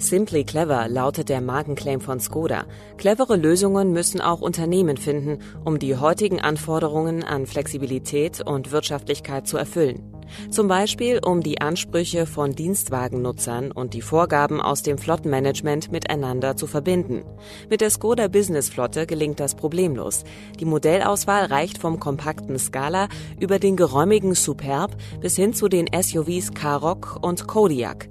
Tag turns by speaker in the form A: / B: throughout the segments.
A: Simply Clever lautet der Markenclaim von Skoda. Clevere Lösungen müssen auch Unternehmen finden, um die heutigen Anforderungen an Flexibilität und Wirtschaftlichkeit zu erfüllen. Zum Beispiel, um die Ansprüche von Dienstwagennutzern und die Vorgaben aus dem Flottenmanagement miteinander zu verbinden. Mit der Skoda Business Flotte gelingt das problemlos. Die Modellauswahl reicht vom kompakten Scala über den geräumigen Superb bis hin zu den SUVs Karoq und Kodiaq.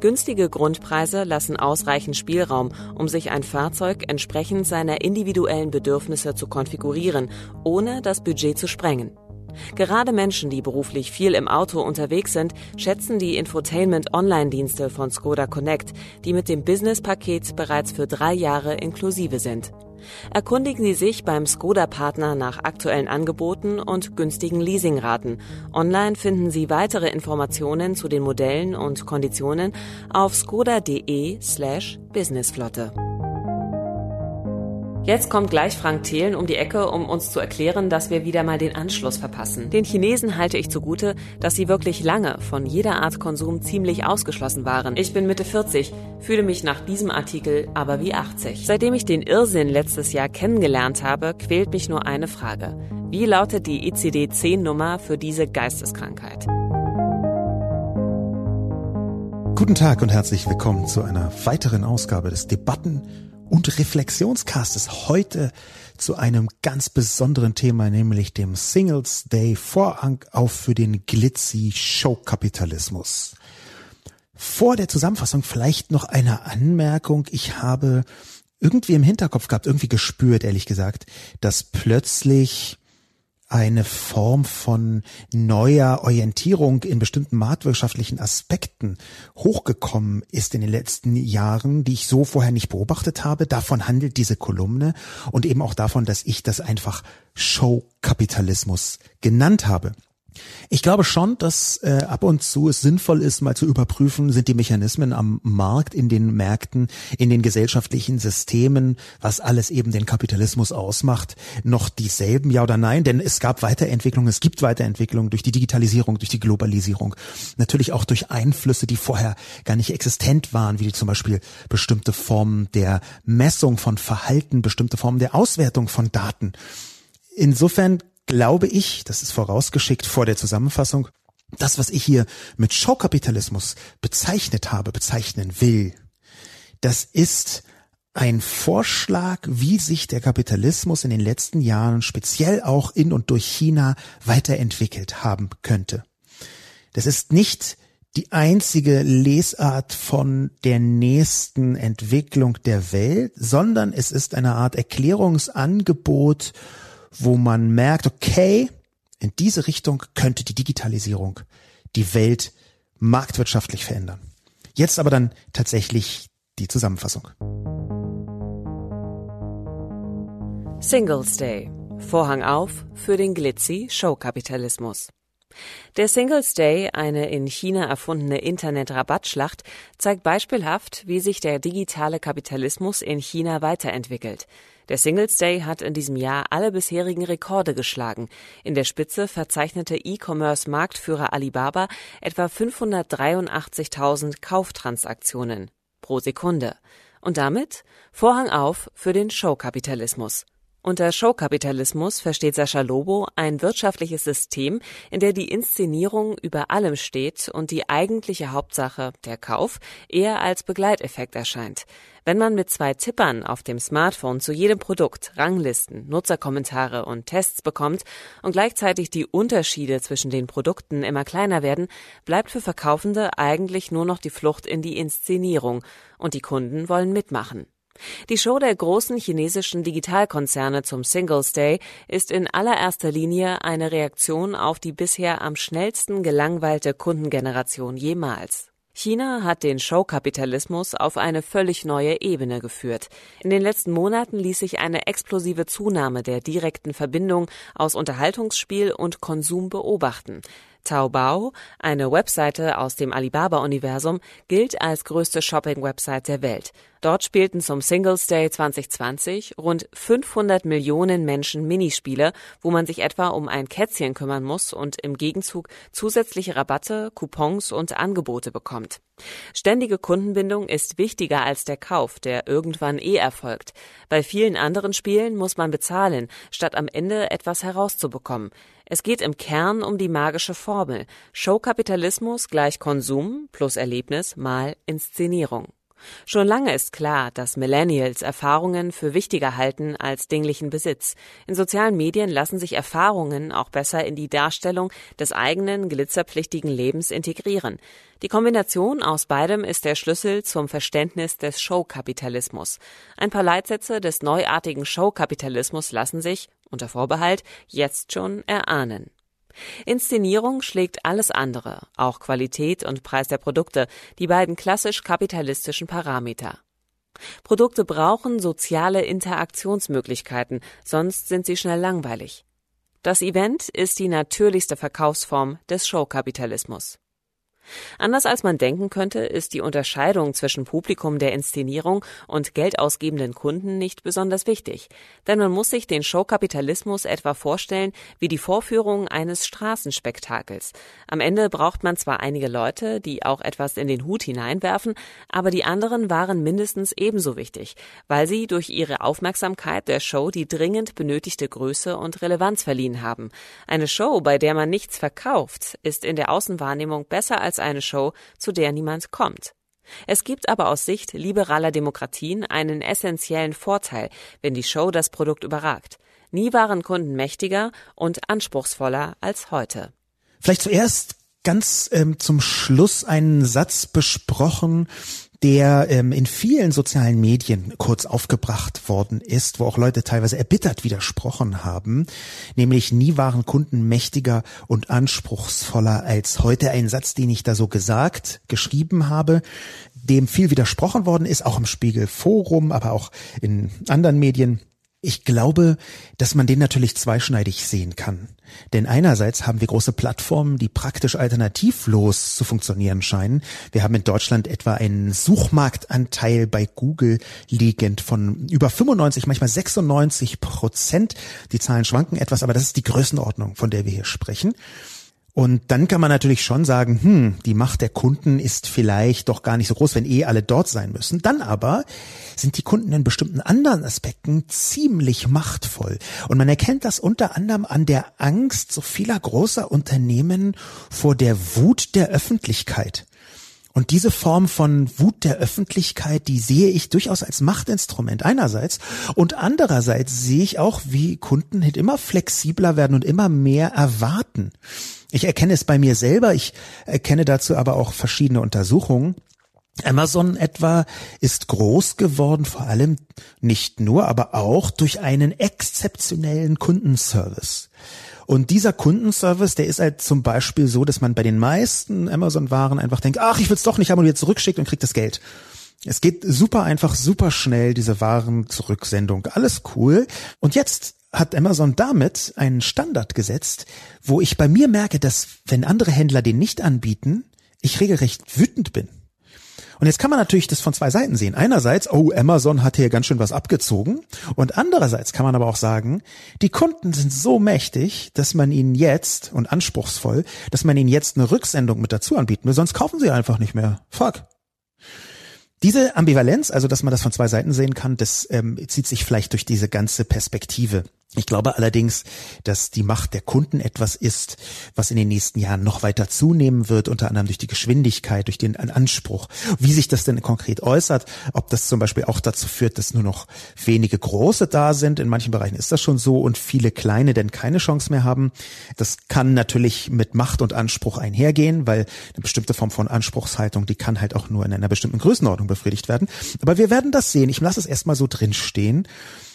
A: Günstige Grundpreise lassen ausreichend Spielraum, um sich ein Fahrzeug entsprechend seiner individuellen Bedürfnisse zu konfigurieren, ohne das Budget zu sprengen. Gerade Menschen, die beruflich viel im Auto unterwegs sind, schätzen die Infotainment-Online-Dienste von Skoda Connect, die mit dem Business-Paket bereits für drei Jahre inklusive sind. Erkundigen Sie sich beim Skoda-Partner nach aktuellen Angeboten und günstigen Leasingraten. Online finden Sie weitere Informationen zu den Modellen und Konditionen auf skoda.de slash businessflotte. Jetzt kommt gleich Frank Thelen um die Ecke, um uns zu erklären, dass wir wieder mal den Anschluss verpassen. Den Chinesen halte ich zugute, dass sie wirklich lange von jeder Art Konsum ziemlich ausgeschlossen waren. Ich bin Mitte 40, fühle mich nach diesem Artikel aber wie 80. Seitdem ich den Irrsinn letztes Jahr kennengelernt habe, quält mich nur eine Frage. Wie lautet die ICD-10-Nummer für diese Geisteskrankheit?
B: Guten Tag und herzlich willkommen zu einer weiteren Ausgabe des Debatten und Reflexionscastes heute zu einem ganz besonderen Thema, nämlich dem Singles Day Vorhang auf für den Glitzy Showkapitalismus. Vor der Zusammenfassung vielleicht noch eine Anmerkung. Ich habe irgendwie im Hinterkopf gehabt, irgendwie gespürt, ehrlich gesagt, dass plötzlich eine Form von neuer Orientierung in bestimmten marktwirtschaftlichen Aspekten hochgekommen ist in den letzten Jahren, die ich so vorher nicht beobachtet habe. Davon handelt diese Kolumne und eben auch davon, dass ich das einfach Showkapitalismus genannt habe. Ich glaube schon, dass äh, ab und zu es sinnvoll ist, mal zu überprüfen, sind die Mechanismen am Markt, in den Märkten, in den gesellschaftlichen Systemen, was alles eben den Kapitalismus ausmacht, noch dieselben, ja oder nein? Denn es gab Weiterentwicklung, es gibt Weiterentwicklung durch die Digitalisierung, durch die Globalisierung, natürlich auch durch Einflüsse, die vorher gar nicht existent waren, wie zum Beispiel bestimmte Formen der Messung von Verhalten, bestimmte Formen der Auswertung von Daten. Insofern glaube ich, das ist vorausgeschickt vor der Zusammenfassung, das, was ich hier mit Showkapitalismus bezeichnet habe, bezeichnen will, das ist ein Vorschlag, wie sich der Kapitalismus in den letzten Jahren speziell auch in und durch China weiterentwickelt haben könnte. Das ist nicht die einzige Lesart von der nächsten Entwicklung der Welt, sondern es ist eine Art Erklärungsangebot wo man merkt, okay, in diese Richtung könnte die Digitalisierung die Welt marktwirtschaftlich verändern. Jetzt aber dann tatsächlich die Zusammenfassung.
A: Singles Day. Vorhang auf für den Glitzy Showkapitalismus. Der Singles Day, eine in China erfundene Internet-Rabattschlacht, zeigt beispielhaft, wie sich der digitale Kapitalismus in China weiterentwickelt. Der Singles Day hat in diesem Jahr alle bisherigen Rekorde geschlagen. In der Spitze verzeichnete E-Commerce-Marktführer Alibaba etwa 583.000 Kauftransaktionen pro Sekunde. Und damit Vorhang auf für den Showkapitalismus. Unter Showkapitalismus versteht Sascha Lobo ein wirtschaftliches System, in der die Inszenierung über allem steht und die eigentliche Hauptsache, der Kauf, eher als Begleiteffekt erscheint. Wenn man mit zwei Tippern auf dem Smartphone zu jedem Produkt Ranglisten, Nutzerkommentare und Tests bekommt und gleichzeitig die Unterschiede zwischen den Produkten immer kleiner werden, bleibt für Verkaufende eigentlich nur noch die Flucht in die Inszenierung und die Kunden wollen mitmachen. Die Show der großen chinesischen Digitalkonzerne zum Singles Day ist in allererster Linie eine Reaktion auf die bisher am schnellsten gelangweilte Kundengeneration jemals. China hat den Showkapitalismus auf eine völlig neue Ebene geführt. In den letzten Monaten ließ sich eine explosive Zunahme der direkten Verbindung aus Unterhaltungsspiel und Konsum beobachten. Taobao, eine Webseite aus dem Alibaba-Universum, gilt als größte Shopping-Website der Welt. Dort spielten zum Singles Day 2020 rund 500 Millionen Menschen Minispiele, wo man sich etwa um ein Kätzchen kümmern muss und im Gegenzug zusätzliche Rabatte, Coupons und Angebote bekommt. Ständige Kundenbindung ist wichtiger als der Kauf, der irgendwann eh erfolgt. Bei vielen anderen Spielen muss man bezahlen, statt am Ende etwas herauszubekommen. Es geht im Kern um die magische Formel Showkapitalismus gleich Konsum plus Erlebnis mal Inszenierung. Schon lange ist klar, dass Millennials Erfahrungen für wichtiger halten als dinglichen Besitz. In sozialen Medien lassen sich Erfahrungen auch besser in die Darstellung des eigenen glitzerpflichtigen Lebens integrieren. Die Kombination aus beidem ist der Schlüssel zum Verständnis des Showkapitalismus. Ein paar Leitsätze des neuartigen Showkapitalismus lassen sich, unter Vorbehalt, jetzt schon erahnen. Inszenierung schlägt alles andere, auch Qualität und Preis der Produkte, die beiden klassisch kapitalistischen Parameter. Produkte brauchen soziale Interaktionsmöglichkeiten, sonst sind sie schnell langweilig. Das Event ist die natürlichste Verkaufsform des Showkapitalismus. Anders als man denken könnte, ist die Unterscheidung zwischen Publikum der Inszenierung und geldausgebenden Kunden nicht besonders wichtig, denn man muss sich den Showkapitalismus etwa vorstellen wie die Vorführung eines Straßenspektakels. Am Ende braucht man zwar einige Leute, die auch etwas in den Hut hineinwerfen, aber die anderen waren mindestens ebenso wichtig, weil sie durch ihre Aufmerksamkeit der Show die dringend benötigte Größe und Relevanz verliehen haben. Eine Show, bei der man nichts verkauft, ist in der Außenwahrnehmung besser als eine Show, zu der niemand kommt. Es gibt aber aus Sicht liberaler Demokratien einen essentiellen Vorteil, wenn die Show das Produkt überragt. Nie waren Kunden mächtiger und anspruchsvoller als heute.
B: Vielleicht zuerst ganz ähm, zum Schluss einen Satz besprochen, der ähm, in vielen sozialen Medien kurz aufgebracht worden ist, wo auch Leute teilweise erbittert widersprochen haben, nämlich nie waren Kunden mächtiger und anspruchsvoller als heute. Ein Satz, den ich da so gesagt, geschrieben habe, dem viel widersprochen worden ist, auch im Spiegel Forum, aber auch in anderen Medien. Ich glaube, dass man den natürlich zweischneidig sehen kann. Denn einerseits haben wir große Plattformen, die praktisch alternativlos zu funktionieren scheinen. Wir haben in Deutschland etwa einen Suchmarktanteil bei Google liegend von über 95, manchmal 96 Prozent. Die Zahlen schwanken etwas, aber das ist die Größenordnung, von der wir hier sprechen. Und dann kann man natürlich schon sagen, hm, die Macht der Kunden ist vielleicht doch gar nicht so groß, wenn eh alle dort sein müssen. Dann aber sind die Kunden in bestimmten anderen Aspekten ziemlich machtvoll. Und man erkennt das unter anderem an der Angst so vieler großer Unternehmen vor der Wut der Öffentlichkeit. Und diese Form von Wut der Öffentlichkeit, die sehe ich durchaus als Machtinstrument einerseits und andererseits sehe ich auch, wie Kunden immer flexibler werden und immer mehr erwarten. Ich erkenne es bei mir selber, ich erkenne dazu aber auch verschiedene Untersuchungen. Amazon etwa ist groß geworden, vor allem nicht nur, aber auch durch einen exzeptionellen Kundenservice. Und dieser Kundenservice, der ist halt zum Beispiel so, dass man bei den meisten Amazon-Waren einfach denkt, ach, ich will es doch nicht haben und jetzt zurückschickt und kriegt das Geld. Es geht super einfach, super schnell, diese Waren-Zurücksendung. Alles cool. Und jetzt hat Amazon damit einen Standard gesetzt, wo ich bei mir merke, dass wenn andere Händler den nicht anbieten, ich regelrecht wütend bin. Und jetzt kann man natürlich das von zwei Seiten sehen. Einerseits, oh, Amazon hat hier ganz schön was abgezogen. Und andererseits kann man aber auch sagen, die Kunden sind so mächtig, dass man ihnen jetzt, und anspruchsvoll, dass man ihnen jetzt eine Rücksendung mit dazu anbieten will, sonst kaufen sie einfach nicht mehr. Fuck. Diese Ambivalenz, also dass man das von zwei Seiten sehen kann, das ähm, zieht sich vielleicht durch diese ganze Perspektive ich glaube allerdings, dass die Macht der Kunden etwas ist, was in den nächsten Jahren noch weiter zunehmen wird, unter anderem durch die Geschwindigkeit, durch den Anspruch. Wie sich das denn konkret äußert, ob das zum Beispiel auch dazu führt, dass nur noch wenige große da sind, in manchen Bereichen ist das schon so, und viele kleine denn keine Chance mehr haben. Das kann natürlich mit Macht und Anspruch einhergehen, weil eine bestimmte Form von Anspruchshaltung, die kann halt auch nur in einer bestimmten Größenordnung befriedigt werden. Aber wir werden das sehen. Ich lasse es erstmal so drinstehen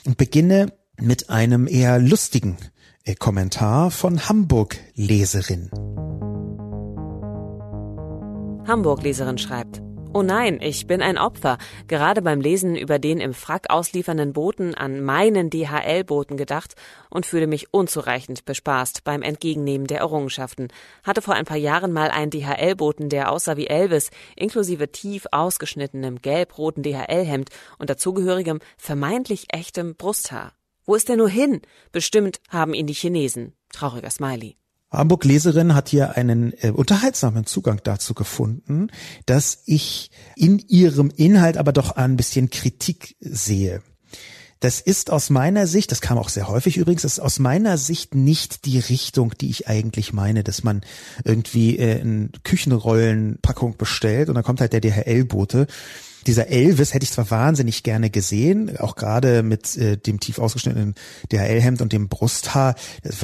B: und beginne mit einem eher lustigen äh, Kommentar von Hamburg-Leserin.
A: Hamburg-Leserin schreibt, Oh nein, ich bin ein Opfer. Gerade beim Lesen über den im Frack ausliefernden Boten an meinen DHL-Boten gedacht und fühle mich unzureichend bespaßt beim Entgegennehmen der Errungenschaften. Hatte vor ein paar Jahren mal einen DHL-Boten, der aussah wie Elvis, inklusive tief ausgeschnittenem gelb-roten DHL-Hemd und dazugehörigem vermeintlich echtem Brusthaar. Wo ist er nur hin? Bestimmt haben ihn die Chinesen. Trauriger Smiley.
B: Hamburg Leserin hat hier einen äh, unterhaltsamen Zugang dazu gefunden, dass ich in ihrem Inhalt aber doch ein bisschen Kritik sehe. Das ist aus meiner Sicht, das kam auch sehr häufig übrigens, das ist aus meiner Sicht nicht die Richtung, die ich eigentlich meine, dass man irgendwie äh, eine Küchenrollenpackung bestellt und dann kommt halt der DHL-Bote dieser Elvis hätte ich zwar wahnsinnig gerne gesehen, auch gerade mit äh, dem tief ausgeschnittenen DHL-Hemd und dem Brusthaar.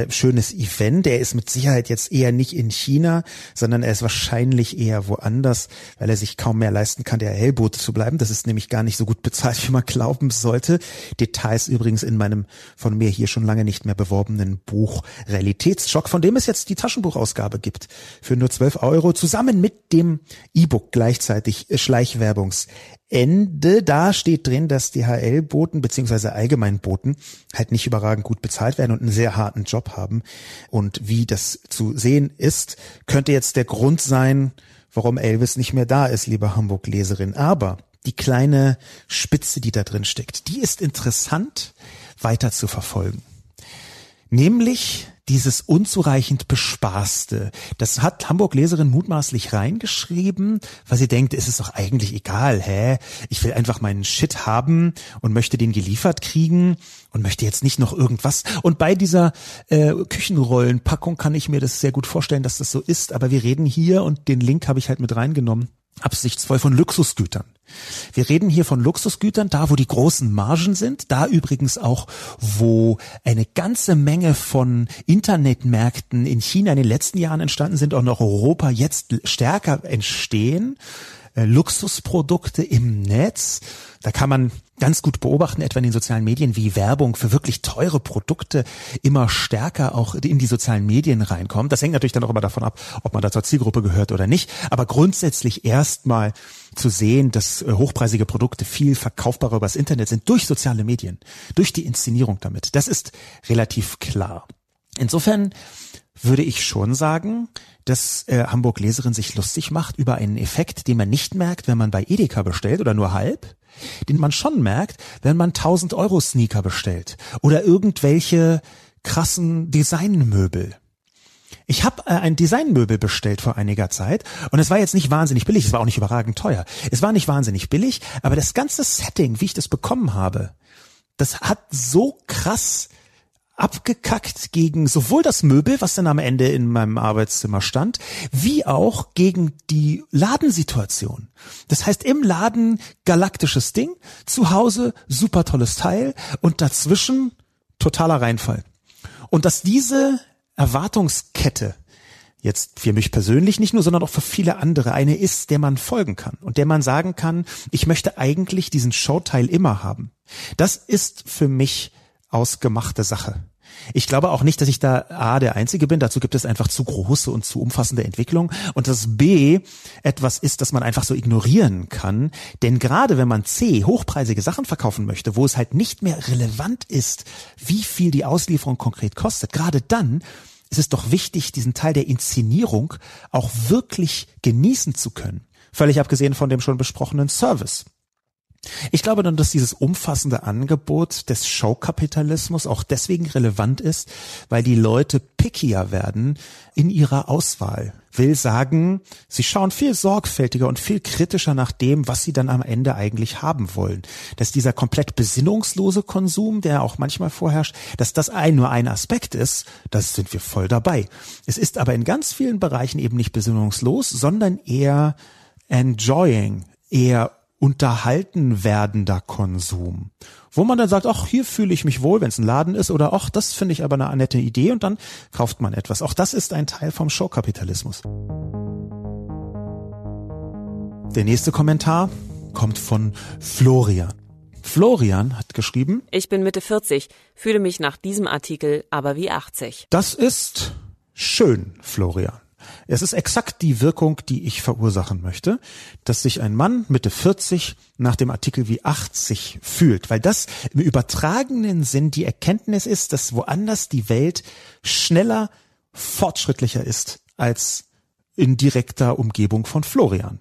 B: Schönes Event. Er ist mit Sicherheit jetzt eher nicht in China, sondern er ist wahrscheinlich eher woanders, weil er sich kaum mehr leisten kann, DHL-Bote zu bleiben. Das ist nämlich gar nicht so gut bezahlt, wie man glauben sollte. Details übrigens in meinem von mir hier schon lange nicht mehr beworbenen Buch Realitätsschock, von dem es jetzt die Taschenbuchausgabe gibt. Für nur 12 Euro zusammen mit dem E-Book gleichzeitig äh, Schleichwerbungs Ende, da steht drin, dass DHL-Boten beziehungsweise Allgemeinboten halt nicht überragend gut bezahlt werden und einen sehr harten Job haben. Und wie das zu sehen ist, könnte jetzt der Grund sein, warum Elvis nicht mehr da ist, liebe Hamburg-Leserin. Aber die kleine Spitze, die da drin steckt, die ist interessant weiter zu verfolgen. Nämlich dieses unzureichend Bespaßte. Das hat Hamburg Leserin mutmaßlich reingeschrieben, weil sie denkt, es ist doch eigentlich egal, hä? Ich will einfach meinen Shit haben und möchte den geliefert kriegen und möchte jetzt nicht noch irgendwas. Und bei dieser äh, Küchenrollenpackung kann ich mir das sehr gut vorstellen, dass das so ist. Aber wir reden hier und den Link habe ich halt mit reingenommen absichtsvoll von Luxusgütern. Wir reden hier von Luxusgütern, da wo die großen Margen sind, da übrigens auch, wo eine ganze Menge von Internetmärkten in China in den letzten Jahren entstanden sind und auch Europa jetzt stärker entstehen. Äh, Luxusprodukte im Netz. Da kann man ganz gut beobachten, etwa in den sozialen Medien, wie Werbung für wirklich teure Produkte immer stärker auch in die sozialen Medien reinkommt. Das hängt natürlich dann auch immer davon ab, ob man da zur Zielgruppe gehört oder nicht. Aber grundsätzlich erstmal zu sehen, dass äh, hochpreisige Produkte viel verkaufbarer übers Internet sind durch soziale Medien, durch die Inszenierung damit. Das ist relativ klar. Insofern würde ich schon sagen, dass äh, Hamburg Leserin sich lustig macht über einen Effekt, den man nicht merkt, wenn man bei Edeka bestellt oder nur halb, den man schon merkt, wenn man 1000 Euro Sneaker bestellt oder irgendwelche krassen Designmöbel. Ich habe äh, ein Designmöbel bestellt vor einiger Zeit und es war jetzt nicht wahnsinnig billig, es war auch nicht überragend teuer. Es war nicht wahnsinnig billig, aber das ganze Setting, wie ich das bekommen habe, das hat so krass abgekackt gegen sowohl das Möbel, was dann am Ende in meinem Arbeitszimmer stand, wie auch gegen die Ladensituation. Das heißt, im Laden galaktisches Ding, zu Hause super tolles Teil und dazwischen totaler Reinfall. Und dass diese Erwartungskette jetzt für mich persönlich nicht nur, sondern auch für viele andere eine ist, der man folgen kann und der man sagen kann, ich möchte eigentlich diesen Showteil immer haben. Das ist für mich ausgemachte Sache. Ich glaube auch nicht, dass ich da A der Einzige bin. Dazu gibt es einfach zu große und zu umfassende Entwicklung. Und dass B etwas ist, das man einfach so ignorieren kann. Denn gerade wenn man C hochpreisige Sachen verkaufen möchte, wo es halt nicht mehr relevant ist, wie viel die Auslieferung konkret kostet, gerade dann ist es doch wichtig, diesen Teil der Inszenierung auch wirklich genießen zu können. Völlig abgesehen von dem schon besprochenen Service. Ich glaube dann, dass dieses umfassende Angebot des Showkapitalismus auch deswegen relevant ist, weil die Leute pickier werden in ihrer Auswahl. Will sagen, sie schauen viel sorgfältiger und viel kritischer nach dem, was sie dann am Ende eigentlich haben wollen. Dass dieser komplett besinnungslose Konsum, der auch manchmal vorherrscht, dass das ein, nur ein Aspekt ist, das sind wir voll dabei. Es ist aber in ganz vielen Bereichen eben nicht besinnungslos, sondern eher enjoying, eher unterhalten werdender Konsum. Wo man dann sagt, ach, hier fühle ich mich wohl, wenn es ein Laden ist, oder ach, das finde ich aber eine nette Idee und dann kauft man etwas. Auch das ist ein Teil vom Showkapitalismus. Der nächste Kommentar kommt von Florian. Florian hat geschrieben,
A: Ich bin Mitte 40, fühle mich nach diesem Artikel aber wie 80.
B: Das ist schön, Florian. Es ist exakt die Wirkung, die ich verursachen möchte, dass sich ein Mann Mitte 40 nach dem Artikel wie 80 fühlt, weil das im übertragenen Sinn die Erkenntnis ist, dass woanders die Welt schneller, fortschrittlicher ist als in direkter Umgebung von Florian.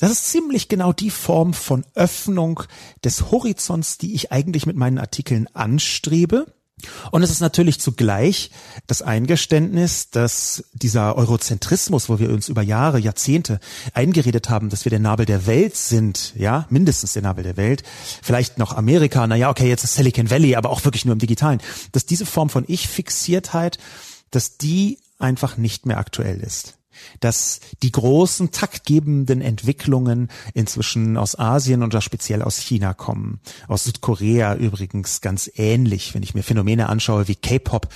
B: Das ist ziemlich genau die Form von Öffnung des Horizonts, die ich eigentlich mit meinen Artikeln anstrebe. Und es ist natürlich zugleich das Eingeständnis, dass dieser Eurozentrismus, wo wir uns über Jahre, Jahrzehnte eingeredet haben, dass wir der Nabel der Welt sind, ja, mindestens der Nabel der Welt, vielleicht noch Amerika, na ja, okay, jetzt ist Silicon Valley, aber auch wirklich nur im Digitalen, dass diese Form von Ich-Fixiertheit, dass die einfach nicht mehr aktuell ist dass die großen taktgebenden Entwicklungen inzwischen aus Asien und da speziell aus China kommen. Aus Südkorea übrigens ganz ähnlich, wenn ich mir Phänomene anschaue wie K-Pop,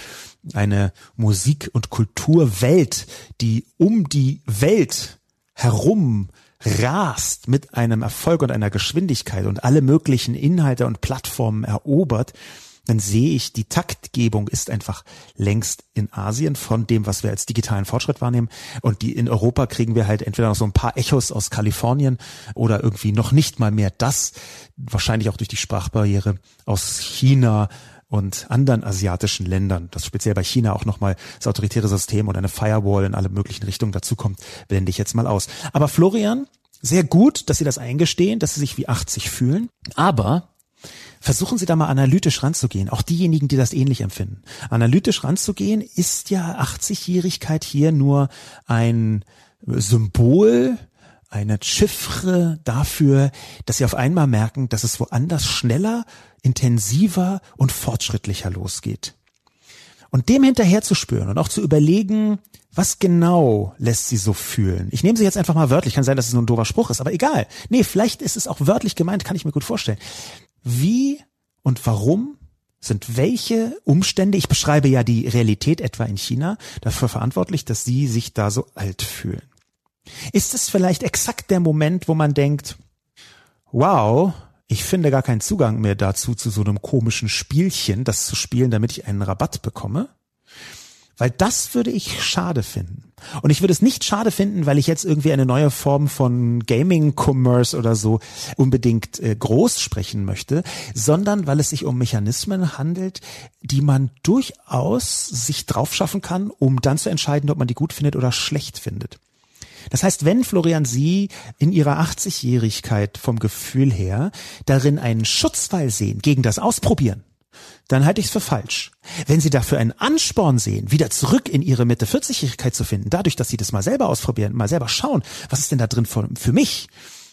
B: eine Musik- und Kulturwelt, die um die Welt herum rast mit einem Erfolg und einer Geschwindigkeit und alle möglichen Inhalte und Plattformen erobert, dann sehe ich, die Taktgebung ist einfach längst in Asien von dem, was wir als digitalen Fortschritt wahrnehmen. Und die in Europa kriegen wir halt entweder noch so ein paar Echos aus Kalifornien oder irgendwie noch nicht mal mehr das, wahrscheinlich auch durch die Sprachbarriere aus China und anderen asiatischen Ländern, dass speziell bei China auch nochmal das autoritäre System und eine Firewall in alle möglichen Richtungen dazukommt, blende ich jetzt mal aus. Aber Florian, sehr gut, dass Sie das eingestehen, dass Sie sich wie 80 fühlen. Aber Versuchen Sie da mal analytisch ranzugehen, auch diejenigen, die das ähnlich empfinden. Analytisch ranzugehen ist ja 80-Jährigkeit hier nur ein Symbol, eine Chiffre dafür, dass Sie auf einmal merken, dass es woanders schneller, intensiver und fortschrittlicher losgeht. Und dem hinterher zu spüren und auch zu überlegen, was genau lässt sie so fühlen? Ich nehme sie jetzt einfach mal wörtlich. Kann sein, dass es nur ein doofer Spruch ist, aber egal. Nee, vielleicht ist es auch wörtlich gemeint, kann ich mir gut vorstellen. Wie und warum sind welche Umstände, ich beschreibe ja die Realität etwa in China, dafür verantwortlich, dass sie sich da so alt fühlen? Ist es vielleicht exakt der Moment, wo man denkt, wow, ich finde gar keinen Zugang mehr dazu, zu so einem komischen Spielchen, das zu spielen, damit ich einen Rabatt bekomme? Weil das würde ich schade finden. Und ich würde es nicht schade finden, weil ich jetzt irgendwie eine neue Form von Gaming-Commerce oder so unbedingt äh, groß sprechen möchte, sondern weil es sich um Mechanismen handelt, die man durchaus sich drauf schaffen kann, um dann zu entscheiden, ob man die gut findet oder schlecht findet. Das heißt, wenn Florian Sie in Ihrer 80-Jährigkeit vom Gefühl her darin einen Schutzfall sehen gegen das Ausprobieren, dann halte ich es für falsch. Wenn Sie dafür einen Ansporn sehen, wieder zurück in Ihre Mitte 40-Jährigkeit zu finden, dadurch, dass Sie das mal selber ausprobieren, mal selber schauen, was ist denn da drin für, für mich?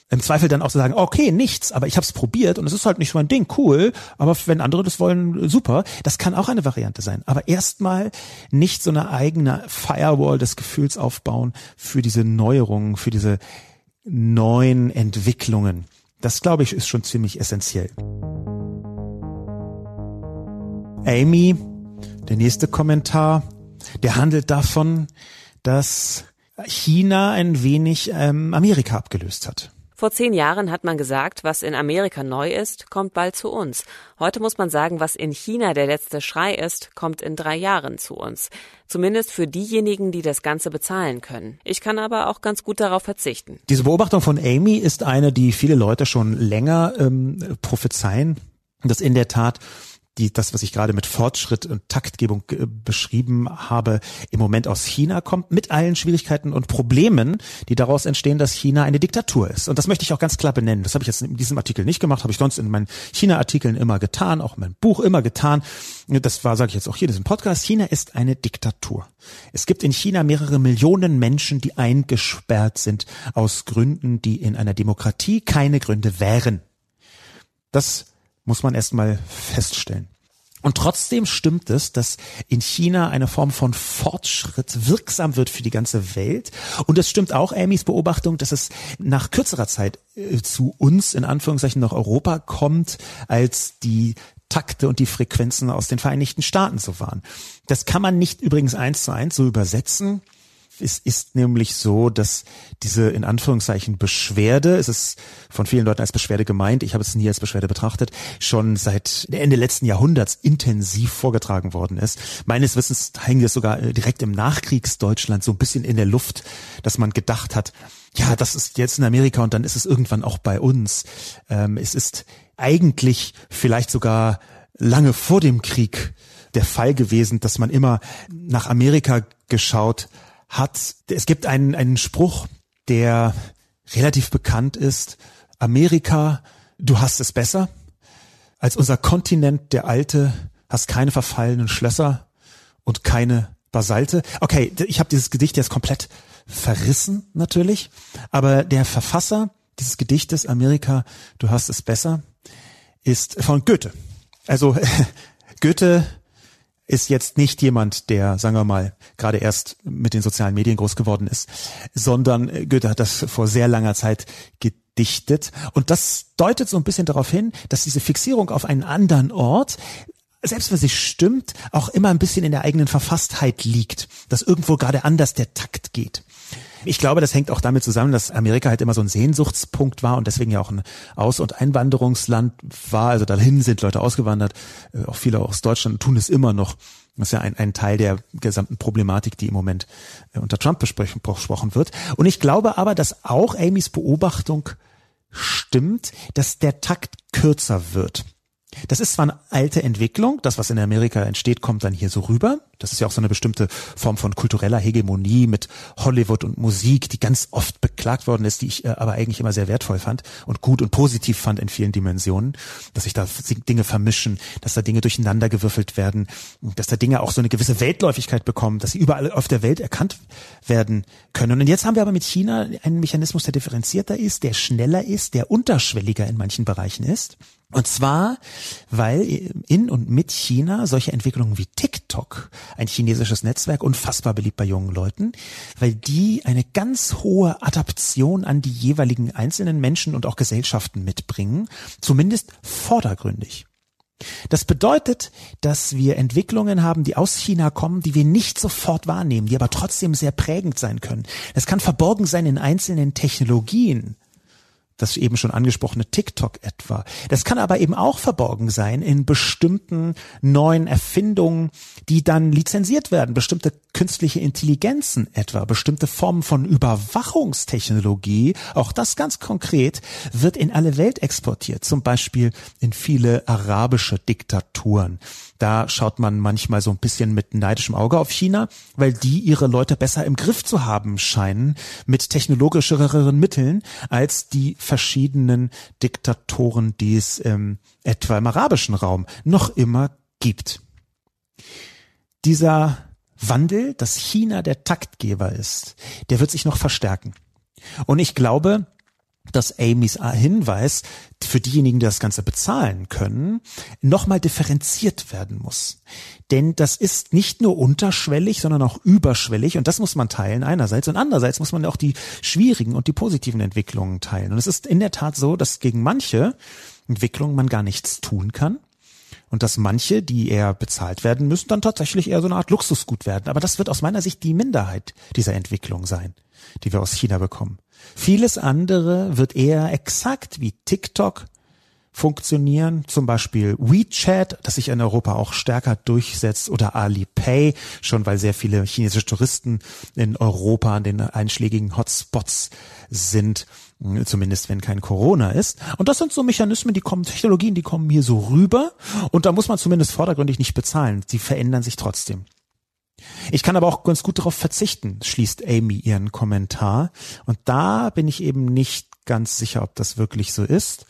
B: Im Zweifel dann auch zu sagen, okay, nichts, aber ich habe es probiert und es ist halt nicht mein Ding, cool, aber wenn andere das wollen, super. Das kann auch eine Variante sein. Aber erstmal nicht so eine eigene Firewall des Gefühls aufbauen für diese Neuerungen, für diese neuen Entwicklungen. Das, glaube ich, ist schon ziemlich essentiell. Amy, der nächste Kommentar, der handelt davon, dass China ein wenig ähm, Amerika abgelöst hat.
A: Vor zehn Jahren hat man gesagt, was in Amerika neu ist, kommt bald zu uns. Heute muss man sagen, was in China der letzte Schrei ist, kommt in drei Jahren zu uns. Zumindest für diejenigen, die das Ganze bezahlen können. Ich kann aber auch ganz gut darauf verzichten.
B: Diese Beobachtung von Amy ist eine, die viele Leute schon länger ähm, prophezeien, dass in der Tat die, das, was ich gerade mit Fortschritt und Taktgebung äh, beschrieben habe, im Moment aus China kommt, mit allen Schwierigkeiten und Problemen, die daraus entstehen, dass China eine Diktatur ist. Und das möchte ich auch ganz klar benennen. Das habe ich jetzt in diesem Artikel nicht gemacht, habe ich sonst in meinen China-Artikeln immer getan, auch in meinem Buch immer getan. Das war, sage ich jetzt auch hier in diesem Podcast, China ist eine Diktatur. Es gibt in China mehrere Millionen Menschen, die eingesperrt sind aus Gründen, die in einer Demokratie keine Gründe wären. Das muss man erstmal feststellen. Und trotzdem stimmt es, dass in China eine Form von Fortschritt wirksam wird für die ganze Welt. Und es stimmt auch Amys Beobachtung, dass es nach kürzerer Zeit äh, zu uns, in Anführungszeichen nach Europa kommt, als die Takte und die Frequenzen aus den Vereinigten Staaten so waren. Das kann man nicht übrigens eins zu eins so übersetzen. Es ist nämlich so, dass diese in Anführungszeichen Beschwerde, es ist von vielen Leuten als Beschwerde gemeint, ich habe es nie als Beschwerde betrachtet, schon seit Ende letzten Jahrhunderts intensiv vorgetragen worden ist. Meines Wissens hängt es sogar äh, direkt im Nachkriegsdeutschland so ein bisschen in der Luft, dass man gedacht hat, ja, das ist jetzt in Amerika und dann ist es irgendwann auch bei uns. Ähm, es ist eigentlich vielleicht sogar lange vor dem Krieg der Fall gewesen, dass man immer nach Amerika geschaut hat. Es gibt einen, einen Spruch, der relativ bekannt ist. Amerika, du hast es besser. Als unser Kontinent, der alte, hast keine verfallenen Schlösser und keine Basalte. Okay, ich habe dieses Gedicht jetzt komplett verrissen natürlich, aber der Verfasser dieses Gedichtes Amerika, du hast es besser, ist von Goethe. Also Goethe ist jetzt nicht jemand, der, sagen wir mal, gerade erst mit den sozialen Medien groß geworden ist, sondern Goethe hat das vor sehr langer Zeit gedichtet. Und das deutet so ein bisschen darauf hin, dass diese Fixierung auf einen anderen Ort selbst wenn sie stimmt, auch immer ein bisschen in der eigenen Verfasstheit liegt, dass irgendwo gerade anders der Takt geht. Ich glaube, das hängt auch damit zusammen, dass Amerika halt immer so ein Sehnsuchtspunkt war und deswegen ja auch ein Aus- und Einwanderungsland war. Also dahin sind Leute ausgewandert, äh, auch viele aus Deutschland tun es immer noch. Das ist ja ein, ein Teil der gesamten Problematik, die im Moment äh, unter Trump besprochen wird. Und ich glaube aber, dass auch Amys Beobachtung stimmt, dass der Takt kürzer wird. Das ist zwar eine alte Entwicklung, das, was in Amerika entsteht, kommt dann hier so rüber. Das ist ja auch so eine bestimmte Form von kultureller Hegemonie mit Hollywood und Musik, die ganz oft beklagt worden ist, die ich äh, aber eigentlich immer sehr wertvoll fand und gut und positiv fand in vielen Dimensionen, dass sich da Dinge vermischen, dass da Dinge durcheinander gewürfelt werden, dass da Dinge auch so eine gewisse Weltläufigkeit bekommen, dass sie überall auf der Welt erkannt werden können. Und jetzt haben wir aber mit China einen Mechanismus, der differenzierter ist, der schneller ist, der unterschwelliger in manchen Bereichen ist. Und zwar, weil in und mit China solche Entwicklungen wie TikTok, ein chinesisches Netzwerk, unfassbar beliebt bei jungen Leuten, weil die eine ganz hohe Adaption an die jeweiligen einzelnen Menschen und auch Gesellschaften mitbringen, zumindest vordergründig. Das bedeutet, dass wir Entwicklungen haben, die aus China kommen, die wir nicht sofort wahrnehmen, die aber trotzdem sehr prägend sein können. Das kann verborgen sein in einzelnen Technologien, das eben schon angesprochene TikTok etwa. Das kann aber eben auch verborgen sein in bestimmten neuen Erfindungen, die dann lizenziert werden, bestimmte künstliche Intelligenzen etwa, bestimmte Formen von Überwachungstechnologie, auch das ganz konkret, wird in alle Welt exportiert, zum Beispiel in viele arabische Diktaturen. Da schaut man manchmal so ein bisschen mit neidischem Auge auf China, weil die ihre Leute besser im Griff zu haben scheinen mit technologischeren Mitteln als die verschiedenen Diktatoren, die es ähm, etwa im arabischen Raum noch immer gibt. Dieser Wandel, dass China der Taktgeber ist, der wird sich noch verstärken. Und ich glaube, dass Amys Hinweis für diejenigen, die das Ganze bezahlen können, nochmal differenziert werden muss. Denn das ist nicht nur unterschwellig, sondern auch überschwellig und das muss man teilen einerseits und andererseits muss man auch die schwierigen und die positiven Entwicklungen teilen. Und es ist in der Tat so, dass gegen manche Entwicklungen man gar nichts tun kann und dass manche, die eher bezahlt werden müssen, dann tatsächlich eher so eine Art Luxusgut werden. Aber das wird aus meiner Sicht die Minderheit dieser Entwicklung sein, die wir aus China bekommen. Vieles andere wird eher exakt wie TikTok funktionieren, zum Beispiel WeChat, das sich in Europa auch stärker durchsetzt, oder Alipay, schon weil sehr viele chinesische Touristen in Europa an den einschlägigen Hotspots sind, zumindest wenn kein Corona ist. Und das sind so Mechanismen, die kommen, Technologien, die kommen hier so rüber, und da muss man zumindest vordergründig nicht bezahlen. Sie verändern sich trotzdem. Ich kann aber auch ganz gut darauf verzichten, schließt Amy ihren Kommentar. Und da bin ich eben nicht ganz sicher, ob das wirklich so ist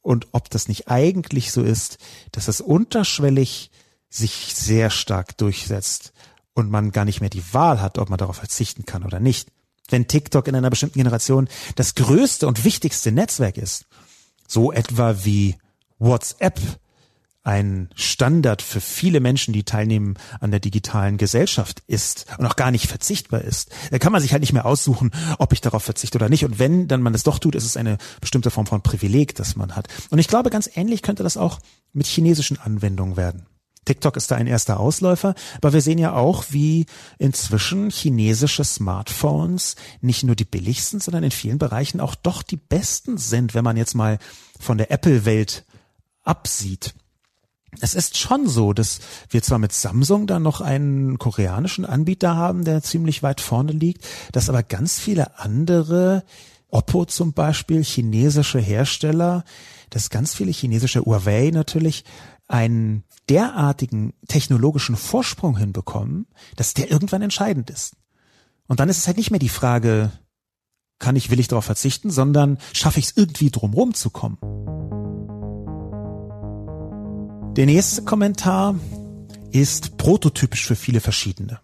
B: und ob das nicht eigentlich so ist, dass es unterschwellig sich sehr stark durchsetzt und man gar nicht mehr die Wahl hat, ob man darauf verzichten kann oder nicht. Wenn TikTok in einer bestimmten Generation das größte und wichtigste Netzwerk ist, so etwa wie WhatsApp ein Standard für viele Menschen, die teilnehmen an der digitalen Gesellschaft ist und auch gar nicht verzichtbar ist. Da kann man sich halt nicht mehr aussuchen, ob ich darauf verzichte oder nicht. Und wenn dann man es doch tut, ist es eine bestimmte Form von Privileg, das man hat. Und ich glaube, ganz ähnlich könnte das auch mit chinesischen Anwendungen werden. TikTok ist da ein erster Ausläufer, aber wir sehen ja auch, wie inzwischen chinesische Smartphones nicht nur die billigsten, sondern in vielen Bereichen auch doch die besten sind, wenn man jetzt mal von der Apple-Welt absieht. Es ist schon so, dass wir zwar mit Samsung da noch einen koreanischen Anbieter haben, der ziemlich weit vorne liegt, dass aber ganz viele andere, Oppo zum Beispiel, chinesische Hersteller, dass ganz viele chinesische Huawei natürlich einen derartigen technologischen Vorsprung hinbekommen, dass der irgendwann entscheidend ist. Und dann ist es halt nicht mehr die Frage, kann ich, will ich darauf verzichten, sondern schaffe ich es irgendwie drumherum zu kommen. Der nächste Kommentar ist prototypisch für viele verschiedene.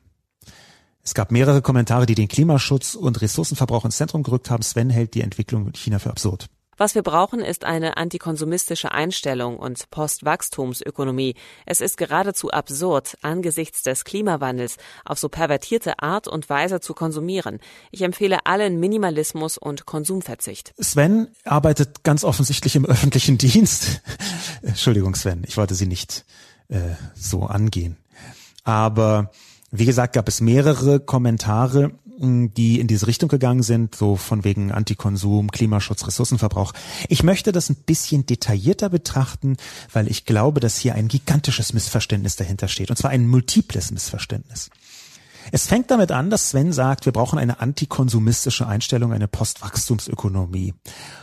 B: Es gab mehrere Kommentare, die den Klimaschutz und Ressourcenverbrauch ins Zentrum gerückt haben. Sven hält die Entwicklung in China für absurd.
A: Was wir brauchen, ist eine antikonsumistische Einstellung und Postwachstumsökonomie. Es ist geradezu absurd, angesichts des Klimawandels auf so pervertierte Art und Weise zu konsumieren. Ich empfehle allen Minimalismus und Konsumverzicht.
B: Sven arbeitet ganz offensichtlich im öffentlichen Dienst. Entschuldigung, Sven, ich wollte Sie nicht äh, so angehen. Aber wie gesagt, gab es mehrere Kommentare die in diese Richtung gegangen sind, so von wegen Antikonsum, Klimaschutz, Ressourcenverbrauch. Ich möchte das ein bisschen detaillierter betrachten, weil ich glaube, dass hier ein gigantisches Missverständnis dahinter steht, und zwar ein multiples Missverständnis. Es fängt damit an, dass Sven sagt, wir brauchen eine antikonsumistische Einstellung, eine Postwachstumsökonomie.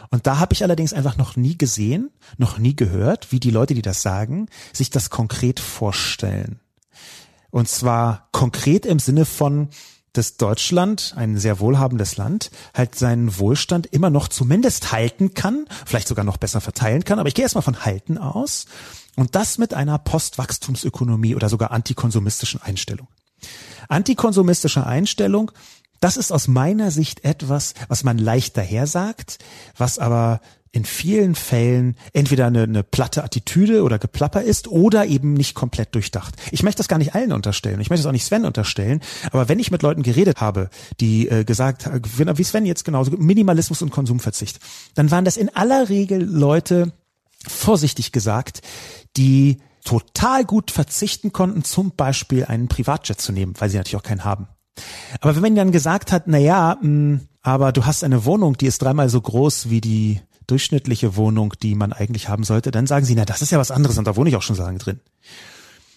B: Und da habe ich allerdings einfach noch nie gesehen, noch nie gehört, wie die Leute, die das sagen, sich das konkret vorstellen. Und zwar konkret im Sinne von, dass Deutschland, ein sehr wohlhabendes Land, halt seinen Wohlstand immer noch zumindest halten kann, vielleicht sogar noch besser verteilen kann, aber ich gehe erstmal von halten aus und das mit einer Postwachstumsökonomie oder sogar antikonsumistischen Einstellung. Antikonsumistische Einstellung, das ist aus meiner Sicht etwas, was man leicht daher sagt, was aber in vielen Fällen entweder eine, eine platte Attitüde oder Geplapper ist oder eben nicht komplett durchdacht. Ich möchte das gar nicht allen unterstellen. Ich möchte es auch nicht Sven unterstellen. Aber wenn ich mit Leuten geredet habe, die äh, gesagt haben, wie Sven jetzt genauso, Minimalismus und Konsumverzicht, dann waren das in aller Regel Leute, vorsichtig gesagt, die total gut verzichten konnten, zum Beispiel einen Privatjet zu nehmen, weil sie natürlich auch keinen haben. Aber wenn man dann gesagt hat, na ja, mh, aber du hast eine Wohnung, die ist dreimal so groß wie die durchschnittliche Wohnung, die man eigentlich haben sollte, dann sagen sie, na, das ist ja was anderes und da wohne ich auch schon so lange drin.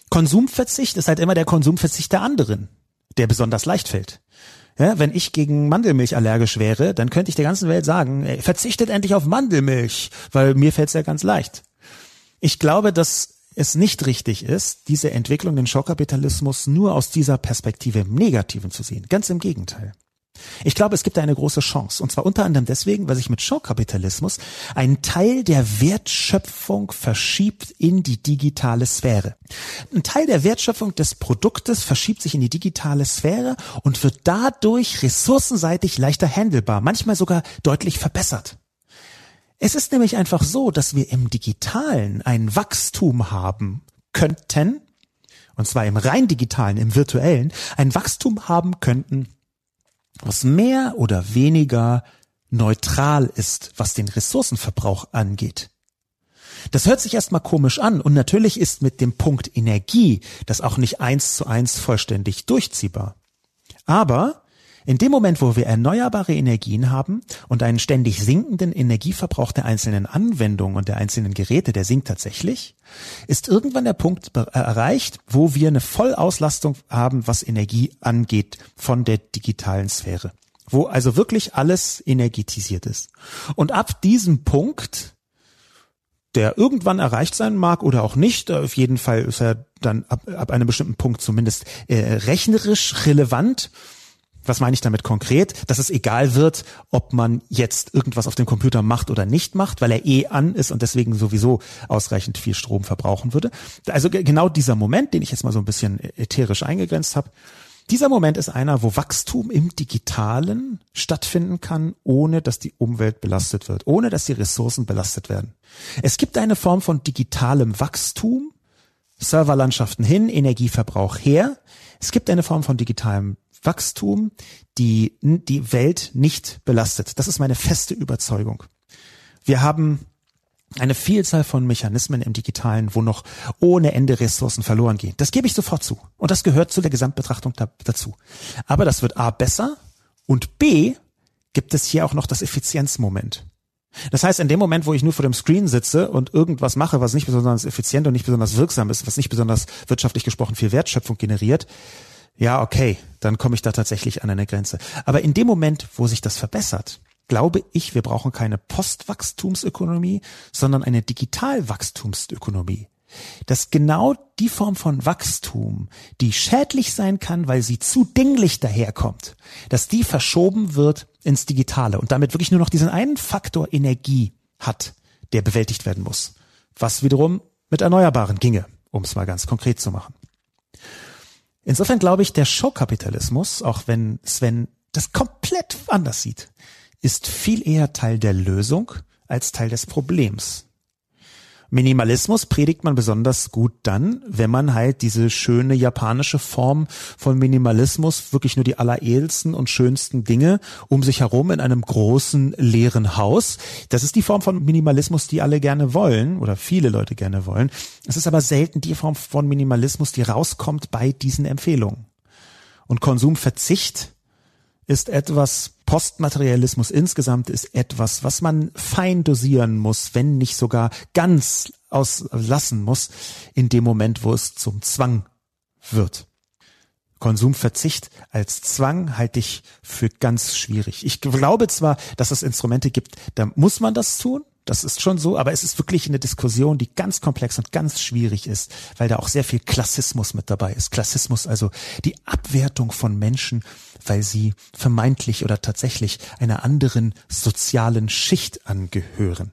B: Konsumverzicht ist halt immer der Konsumverzicht der anderen, der besonders leicht fällt. Ja, wenn ich gegen Mandelmilch allergisch wäre, dann könnte ich der ganzen Welt sagen, ey, verzichtet endlich auf Mandelmilch, weil mir fällt's ja ganz leicht. Ich glaube, dass es nicht richtig ist, diese Entwicklung, den Schockkapitalismus nur aus dieser Perspektive im Negativen zu sehen. Ganz im Gegenteil. Ich glaube, es gibt eine große Chance. Und zwar unter anderem deswegen, weil sich mit Showkapitalismus ein Teil der Wertschöpfung verschiebt in die digitale Sphäre. Ein Teil der Wertschöpfung des Produktes verschiebt sich in die digitale Sphäre und wird dadurch ressourcenseitig leichter handelbar, manchmal sogar deutlich verbessert. Es ist nämlich einfach so, dass wir im digitalen ein Wachstum haben könnten, und zwar im rein digitalen, im virtuellen, ein Wachstum haben könnten, was mehr oder weniger neutral ist, was den Ressourcenverbrauch angeht. Das hört sich erstmal komisch an und natürlich ist mit dem Punkt Energie das auch nicht eins zu eins vollständig durchziehbar. Aber in dem Moment, wo wir erneuerbare Energien haben und einen ständig sinkenden Energieverbrauch der einzelnen Anwendungen und der einzelnen Geräte, der sinkt tatsächlich, ist irgendwann der Punkt erreicht, wo wir eine Vollauslastung haben, was Energie angeht von der digitalen Sphäre. Wo also wirklich alles energetisiert ist. Und ab diesem Punkt der irgendwann erreicht sein mag oder auch nicht. Auf jeden Fall ist er dann ab, ab einem bestimmten Punkt zumindest äh, rechnerisch relevant was meine ich damit konkret? Dass es egal wird, ob man jetzt irgendwas auf dem Computer macht oder nicht macht, weil er eh an ist und deswegen sowieso ausreichend viel Strom verbrauchen würde. Also genau dieser Moment, den ich jetzt mal so ein bisschen ätherisch eingegrenzt habe, dieser Moment ist einer, wo Wachstum im Digitalen stattfinden kann, ohne dass die Umwelt belastet wird, ohne dass die Ressourcen belastet werden. Es gibt eine Form von digitalem Wachstum, Serverlandschaften hin, Energieverbrauch her. Es gibt eine Form von digitalem Wachstum die die Welt nicht belastet. Das ist meine feste Überzeugung. Wir haben eine Vielzahl von Mechanismen im Digitalen, wo noch ohne Ende Ressourcen verloren gehen. Das gebe ich sofort zu. Und das gehört zu der Gesamtbetrachtung da, dazu. Aber das wird A besser und B gibt es hier auch noch das Effizienzmoment. Das heißt, in dem Moment, wo ich nur vor dem Screen sitze und irgendwas mache, was nicht besonders effizient und nicht besonders wirksam ist, was nicht besonders wirtschaftlich gesprochen viel Wertschöpfung generiert, ja, okay, dann komme ich da tatsächlich an eine Grenze. Aber in dem Moment, wo sich das verbessert, glaube ich, wir brauchen keine Postwachstumsökonomie, sondern eine Digitalwachstumsökonomie. Dass genau die Form von Wachstum, die schädlich sein kann, weil sie zu dinglich daherkommt, dass die verschoben wird ins Digitale und damit wirklich nur noch diesen einen Faktor Energie hat, der bewältigt werden muss. Was wiederum mit Erneuerbaren ginge, um es mal ganz konkret zu machen. Insofern glaube ich, der Showkapitalismus, auch wenn Sven das komplett anders sieht, ist viel eher Teil der Lösung als Teil des Problems. Minimalismus predigt man besonders gut dann, wenn man halt diese schöne japanische Form von Minimalismus, wirklich nur die alleredelsten und schönsten Dinge um sich herum in einem großen leeren Haus. Das ist die Form von Minimalismus, die alle gerne wollen oder viele Leute gerne wollen. Es ist aber selten die Form von Minimalismus, die rauskommt bei diesen Empfehlungen. Und Konsumverzicht ist etwas, Postmaterialismus insgesamt ist etwas, was man fein dosieren muss, wenn nicht sogar ganz auslassen muss, in dem Moment, wo es zum Zwang wird. Konsumverzicht als Zwang halte ich für ganz schwierig. Ich glaube zwar, dass es Instrumente gibt, da muss man das tun, das ist schon so, aber es ist wirklich eine Diskussion, die ganz komplex und ganz schwierig ist, weil da auch sehr viel Klassismus mit dabei ist. Klassismus, also die Abwertung von Menschen, weil sie vermeintlich oder tatsächlich einer anderen sozialen Schicht angehören.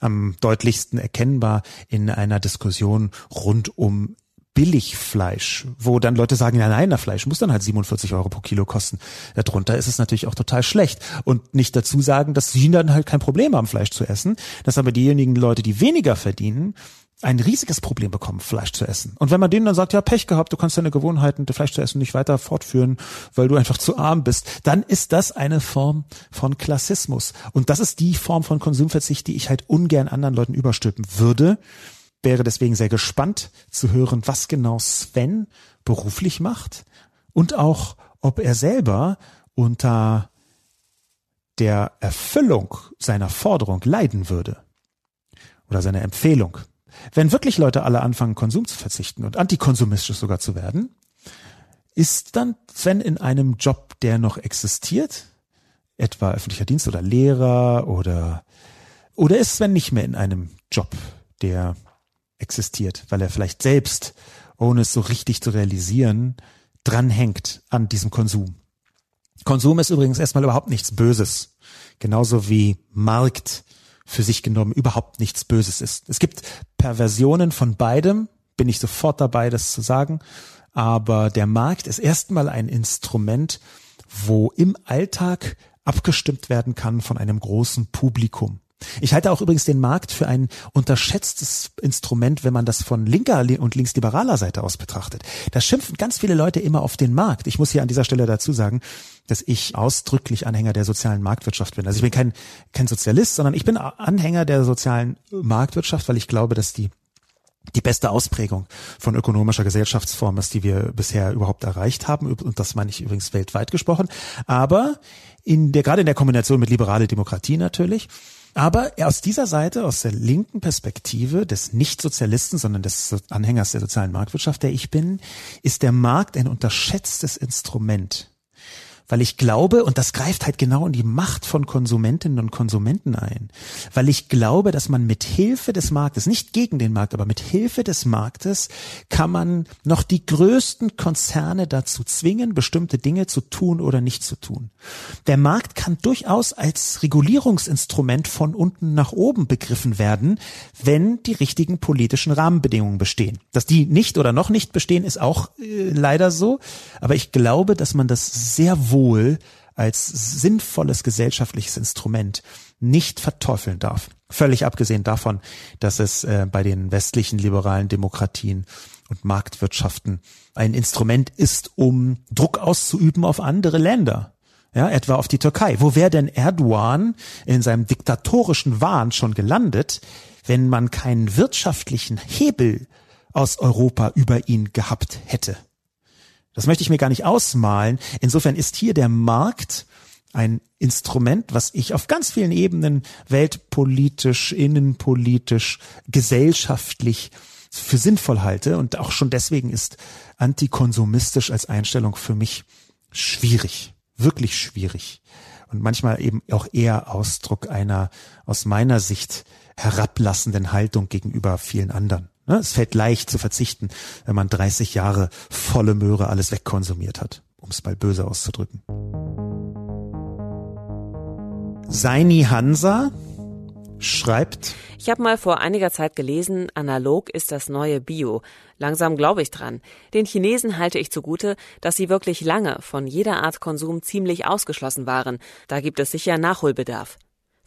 B: Am deutlichsten erkennbar in einer Diskussion rund um Billigfleisch, wo dann Leute sagen, ja nein, das Fleisch muss dann halt 47 Euro pro Kilo kosten. Darunter ist es natürlich auch total schlecht. Und nicht dazu sagen, dass sie dann halt kein Problem haben, Fleisch zu essen, dass aber diejenigen Leute, die weniger verdienen, ein riesiges Problem bekommen, Fleisch zu essen. Und wenn man denen dann sagt, ja, Pech gehabt, du kannst deine Gewohnheiten, Fleisch zu essen, nicht weiter fortführen, weil du einfach zu arm bist, dann ist das eine Form von Klassismus. Und das ist die Form von Konsumverzicht, die ich halt ungern anderen Leuten überstülpen würde wäre deswegen sehr gespannt zu hören, was genau Sven beruflich macht und auch, ob er selber unter der Erfüllung seiner Forderung leiden würde oder seiner Empfehlung. Wenn wirklich Leute alle anfangen, Konsum zu verzichten und antikonsumistisch sogar zu werden, ist dann Sven in einem Job, der noch existiert, etwa öffentlicher Dienst oder Lehrer oder oder ist Sven nicht mehr in einem Job, der existiert, weil er vielleicht selbst, ohne es so richtig zu realisieren, dranhängt an diesem Konsum. Konsum ist übrigens erstmal überhaupt nichts Böses. Genauso wie Markt für sich genommen überhaupt nichts Böses ist. Es gibt Perversionen von beidem, bin ich sofort dabei, das zu sagen. Aber der Markt ist erstmal ein Instrument, wo im Alltag abgestimmt werden kann von einem großen Publikum. Ich halte auch übrigens den Markt für ein unterschätztes Instrument, wenn man das von linker und linksliberaler Seite aus betrachtet. Da schimpfen ganz viele Leute immer auf den Markt. Ich muss hier an dieser Stelle dazu sagen, dass ich ausdrücklich Anhänger der sozialen Marktwirtschaft bin. Also ich bin kein, kein Sozialist, sondern ich bin Anhänger der sozialen Marktwirtschaft, weil ich glaube, dass die die beste Ausprägung von ökonomischer Gesellschaftsform ist, die wir bisher überhaupt erreicht haben. Und das meine ich übrigens weltweit gesprochen. Aber in der, gerade in der Kombination mit liberale Demokratie natürlich, aber aus dieser Seite, aus der linken Perspektive des Nicht-Sozialisten, sondern des Anhängers der sozialen Marktwirtschaft, der ich bin, ist der Markt ein unterschätztes Instrument weil ich glaube, und das greift halt genau in die Macht von Konsumentinnen und Konsumenten ein, weil ich glaube, dass man mit Hilfe des Marktes, nicht gegen den Markt, aber mit Hilfe des Marktes kann man noch die größten Konzerne dazu zwingen, bestimmte Dinge zu tun oder nicht zu tun. Der Markt kann durchaus als Regulierungsinstrument von unten nach oben begriffen werden, wenn die richtigen politischen Rahmenbedingungen bestehen. Dass die nicht oder noch nicht bestehen, ist auch äh, leider so, aber ich glaube, dass man das sehr wohl wohl als sinnvolles gesellschaftliches Instrument nicht verteufeln darf. Völlig abgesehen davon, dass es äh, bei den westlichen liberalen Demokratien und Marktwirtschaften ein Instrument ist, um Druck auszuüben auf andere Länder. ja, etwa auf die Türkei. Wo wäre denn Erdogan in seinem diktatorischen Wahn schon gelandet, wenn man keinen wirtschaftlichen Hebel aus Europa über ihn gehabt hätte? Das möchte ich mir gar nicht ausmalen. Insofern ist hier der Markt ein Instrument, was ich auf ganz vielen Ebenen weltpolitisch, innenpolitisch, gesellschaftlich für sinnvoll halte. Und auch schon deswegen ist antikonsumistisch als Einstellung für mich schwierig, wirklich schwierig. Und manchmal eben auch eher Ausdruck einer aus meiner Sicht herablassenden Haltung gegenüber vielen anderen. Ne, es fällt leicht zu verzichten, wenn man 30 Jahre volle Möhre alles wegkonsumiert hat, um es mal böse auszudrücken. Seini Hansa schreibt.
A: Ich habe mal vor einiger Zeit gelesen, analog ist das neue Bio. Langsam glaube ich dran. Den Chinesen halte ich zugute, dass sie wirklich lange von jeder Art Konsum ziemlich ausgeschlossen waren. Da gibt es sicher Nachholbedarf.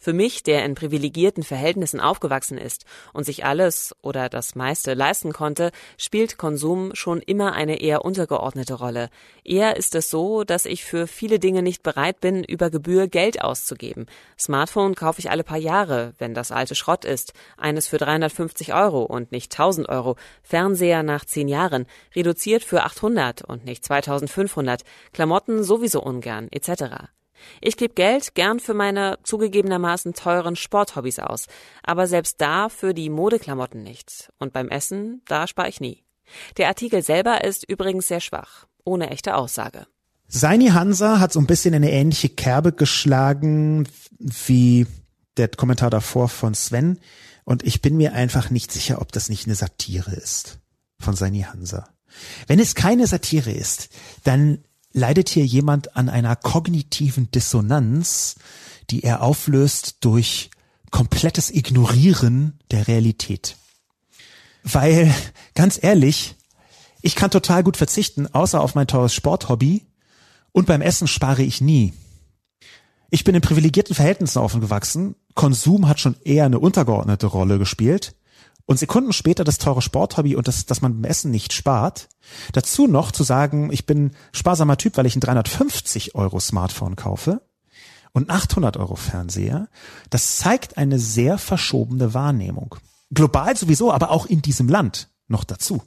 A: Für mich, der in privilegierten Verhältnissen aufgewachsen ist und sich alles oder das meiste leisten konnte, spielt Konsum schon immer eine eher untergeordnete Rolle. Eher ist es so, dass ich für viele Dinge nicht bereit bin, über Gebühr Geld auszugeben. Smartphone kaufe ich alle paar Jahre, wenn das alte Schrott ist. Eines für 350 Euro und nicht 1000 Euro. Fernseher nach 10 Jahren. Reduziert für 800 und nicht 2500. Klamotten sowieso ungern, etc. Ich gebe Geld gern für meine zugegebenermaßen teuren Sporthobbys aus, aber selbst da für die Modeklamotten nicht. Und beim Essen, da spare ich nie. Der Artikel selber ist übrigens sehr schwach, ohne echte Aussage.
B: Seini Hansa hat so ein bisschen eine ähnliche Kerbe geschlagen wie der Kommentar davor von Sven. Und ich bin mir einfach nicht sicher, ob das nicht eine Satire ist von Seini Hansa. Wenn es keine Satire ist, dann leidet hier jemand an einer kognitiven Dissonanz, die er auflöst durch komplettes Ignorieren der Realität. Weil, ganz ehrlich, ich kann total gut verzichten, außer auf mein teures Sporthobby und beim Essen spare ich nie. Ich bin in privilegierten Verhältnissen aufgewachsen. Konsum hat schon eher eine untergeordnete Rolle gespielt und Sekunden später das teure Sporthobby und das, dass man beim Essen nicht spart. Dazu noch zu sagen, ich bin sparsamer Typ, weil ich ein 350 Euro Smartphone kaufe und 800 Euro Fernseher. Das zeigt eine sehr verschobene Wahrnehmung. Global sowieso, aber auch in diesem Land noch dazu.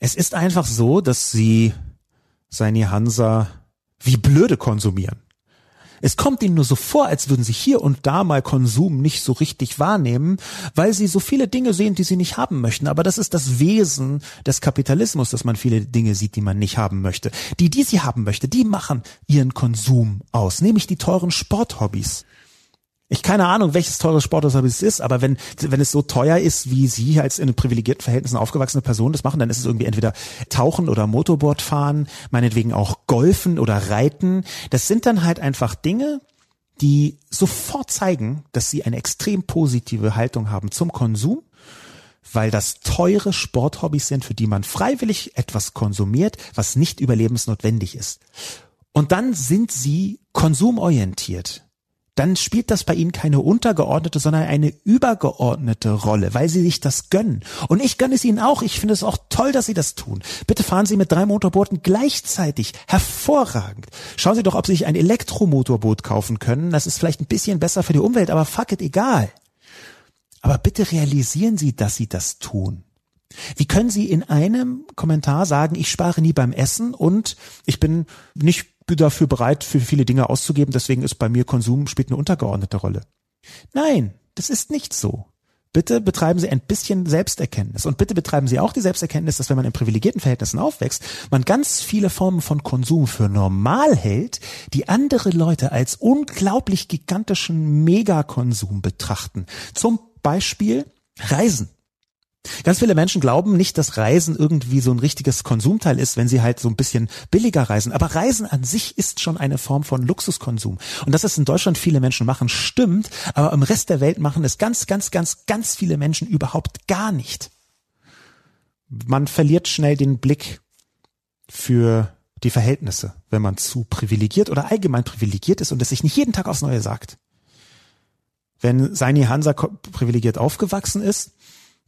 B: Es ist einfach so, dass sie Seini Hansa wie blöde konsumieren. Es kommt ihnen nur so vor, als würden sie hier und da mal Konsum nicht so richtig wahrnehmen, weil sie so viele Dinge sehen, die sie nicht haben möchten. Aber das ist das Wesen des Kapitalismus, dass man viele Dinge sieht, die man nicht haben möchte. Die, die sie haben möchte, die machen ihren Konsum aus, nämlich die teuren Sporthobbys. Ich keine Ahnung, welches teure Sportler es ist, aber wenn, wenn es so teuer ist, wie Sie als in privilegierten Verhältnissen aufgewachsene Person das machen, dann ist es irgendwie entweder Tauchen oder Motorboard fahren, meinetwegen auch Golfen oder Reiten. Das sind dann halt einfach Dinge, die sofort zeigen, dass Sie eine extrem positive Haltung haben zum Konsum, weil das teure Sporthobbys sind, für die man freiwillig etwas konsumiert, was nicht überlebensnotwendig ist. Und dann sind Sie konsumorientiert dann spielt das bei ihnen keine untergeordnete, sondern eine übergeordnete Rolle, weil sie sich das gönnen. Und ich gönne es ihnen auch. Ich finde es auch toll, dass sie das tun. Bitte fahren Sie mit drei Motorbooten gleichzeitig. Hervorragend. Schauen Sie doch, ob Sie sich ein Elektromotorboot kaufen können. Das ist vielleicht ein bisschen besser für die Umwelt, aber fuck it, egal. Aber bitte realisieren Sie, dass Sie das tun. Wie können Sie in einem Kommentar sagen, ich spare nie beim Essen und ich bin nicht dafür bereit, für viele Dinge auszugeben, deswegen ist bei mir Konsum spielt eine untergeordnete Rolle. Nein, das ist nicht so. Bitte betreiben Sie ein bisschen Selbsterkenntnis und bitte betreiben Sie auch die Selbsterkenntnis, dass wenn man in privilegierten Verhältnissen aufwächst, man ganz viele Formen von Konsum für normal hält, die andere Leute als unglaublich gigantischen Megakonsum betrachten. Zum Beispiel Reisen. Ganz viele Menschen glauben nicht, dass Reisen irgendwie so ein richtiges Konsumteil ist, wenn sie halt so ein bisschen billiger reisen. Aber Reisen an sich ist schon eine Form von Luxuskonsum. Und dass es in Deutschland viele Menschen machen, stimmt. Aber im Rest der Welt machen es ganz, ganz, ganz, ganz viele Menschen überhaupt gar nicht. Man verliert schnell den Blick für die Verhältnisse, wenn man zu privilegiert oder allgemein privilegiert ist und es sich nicht jeden Tag aufs Neue sagt. Wenn Seini Hansa privilegiert aufgewachsen ist,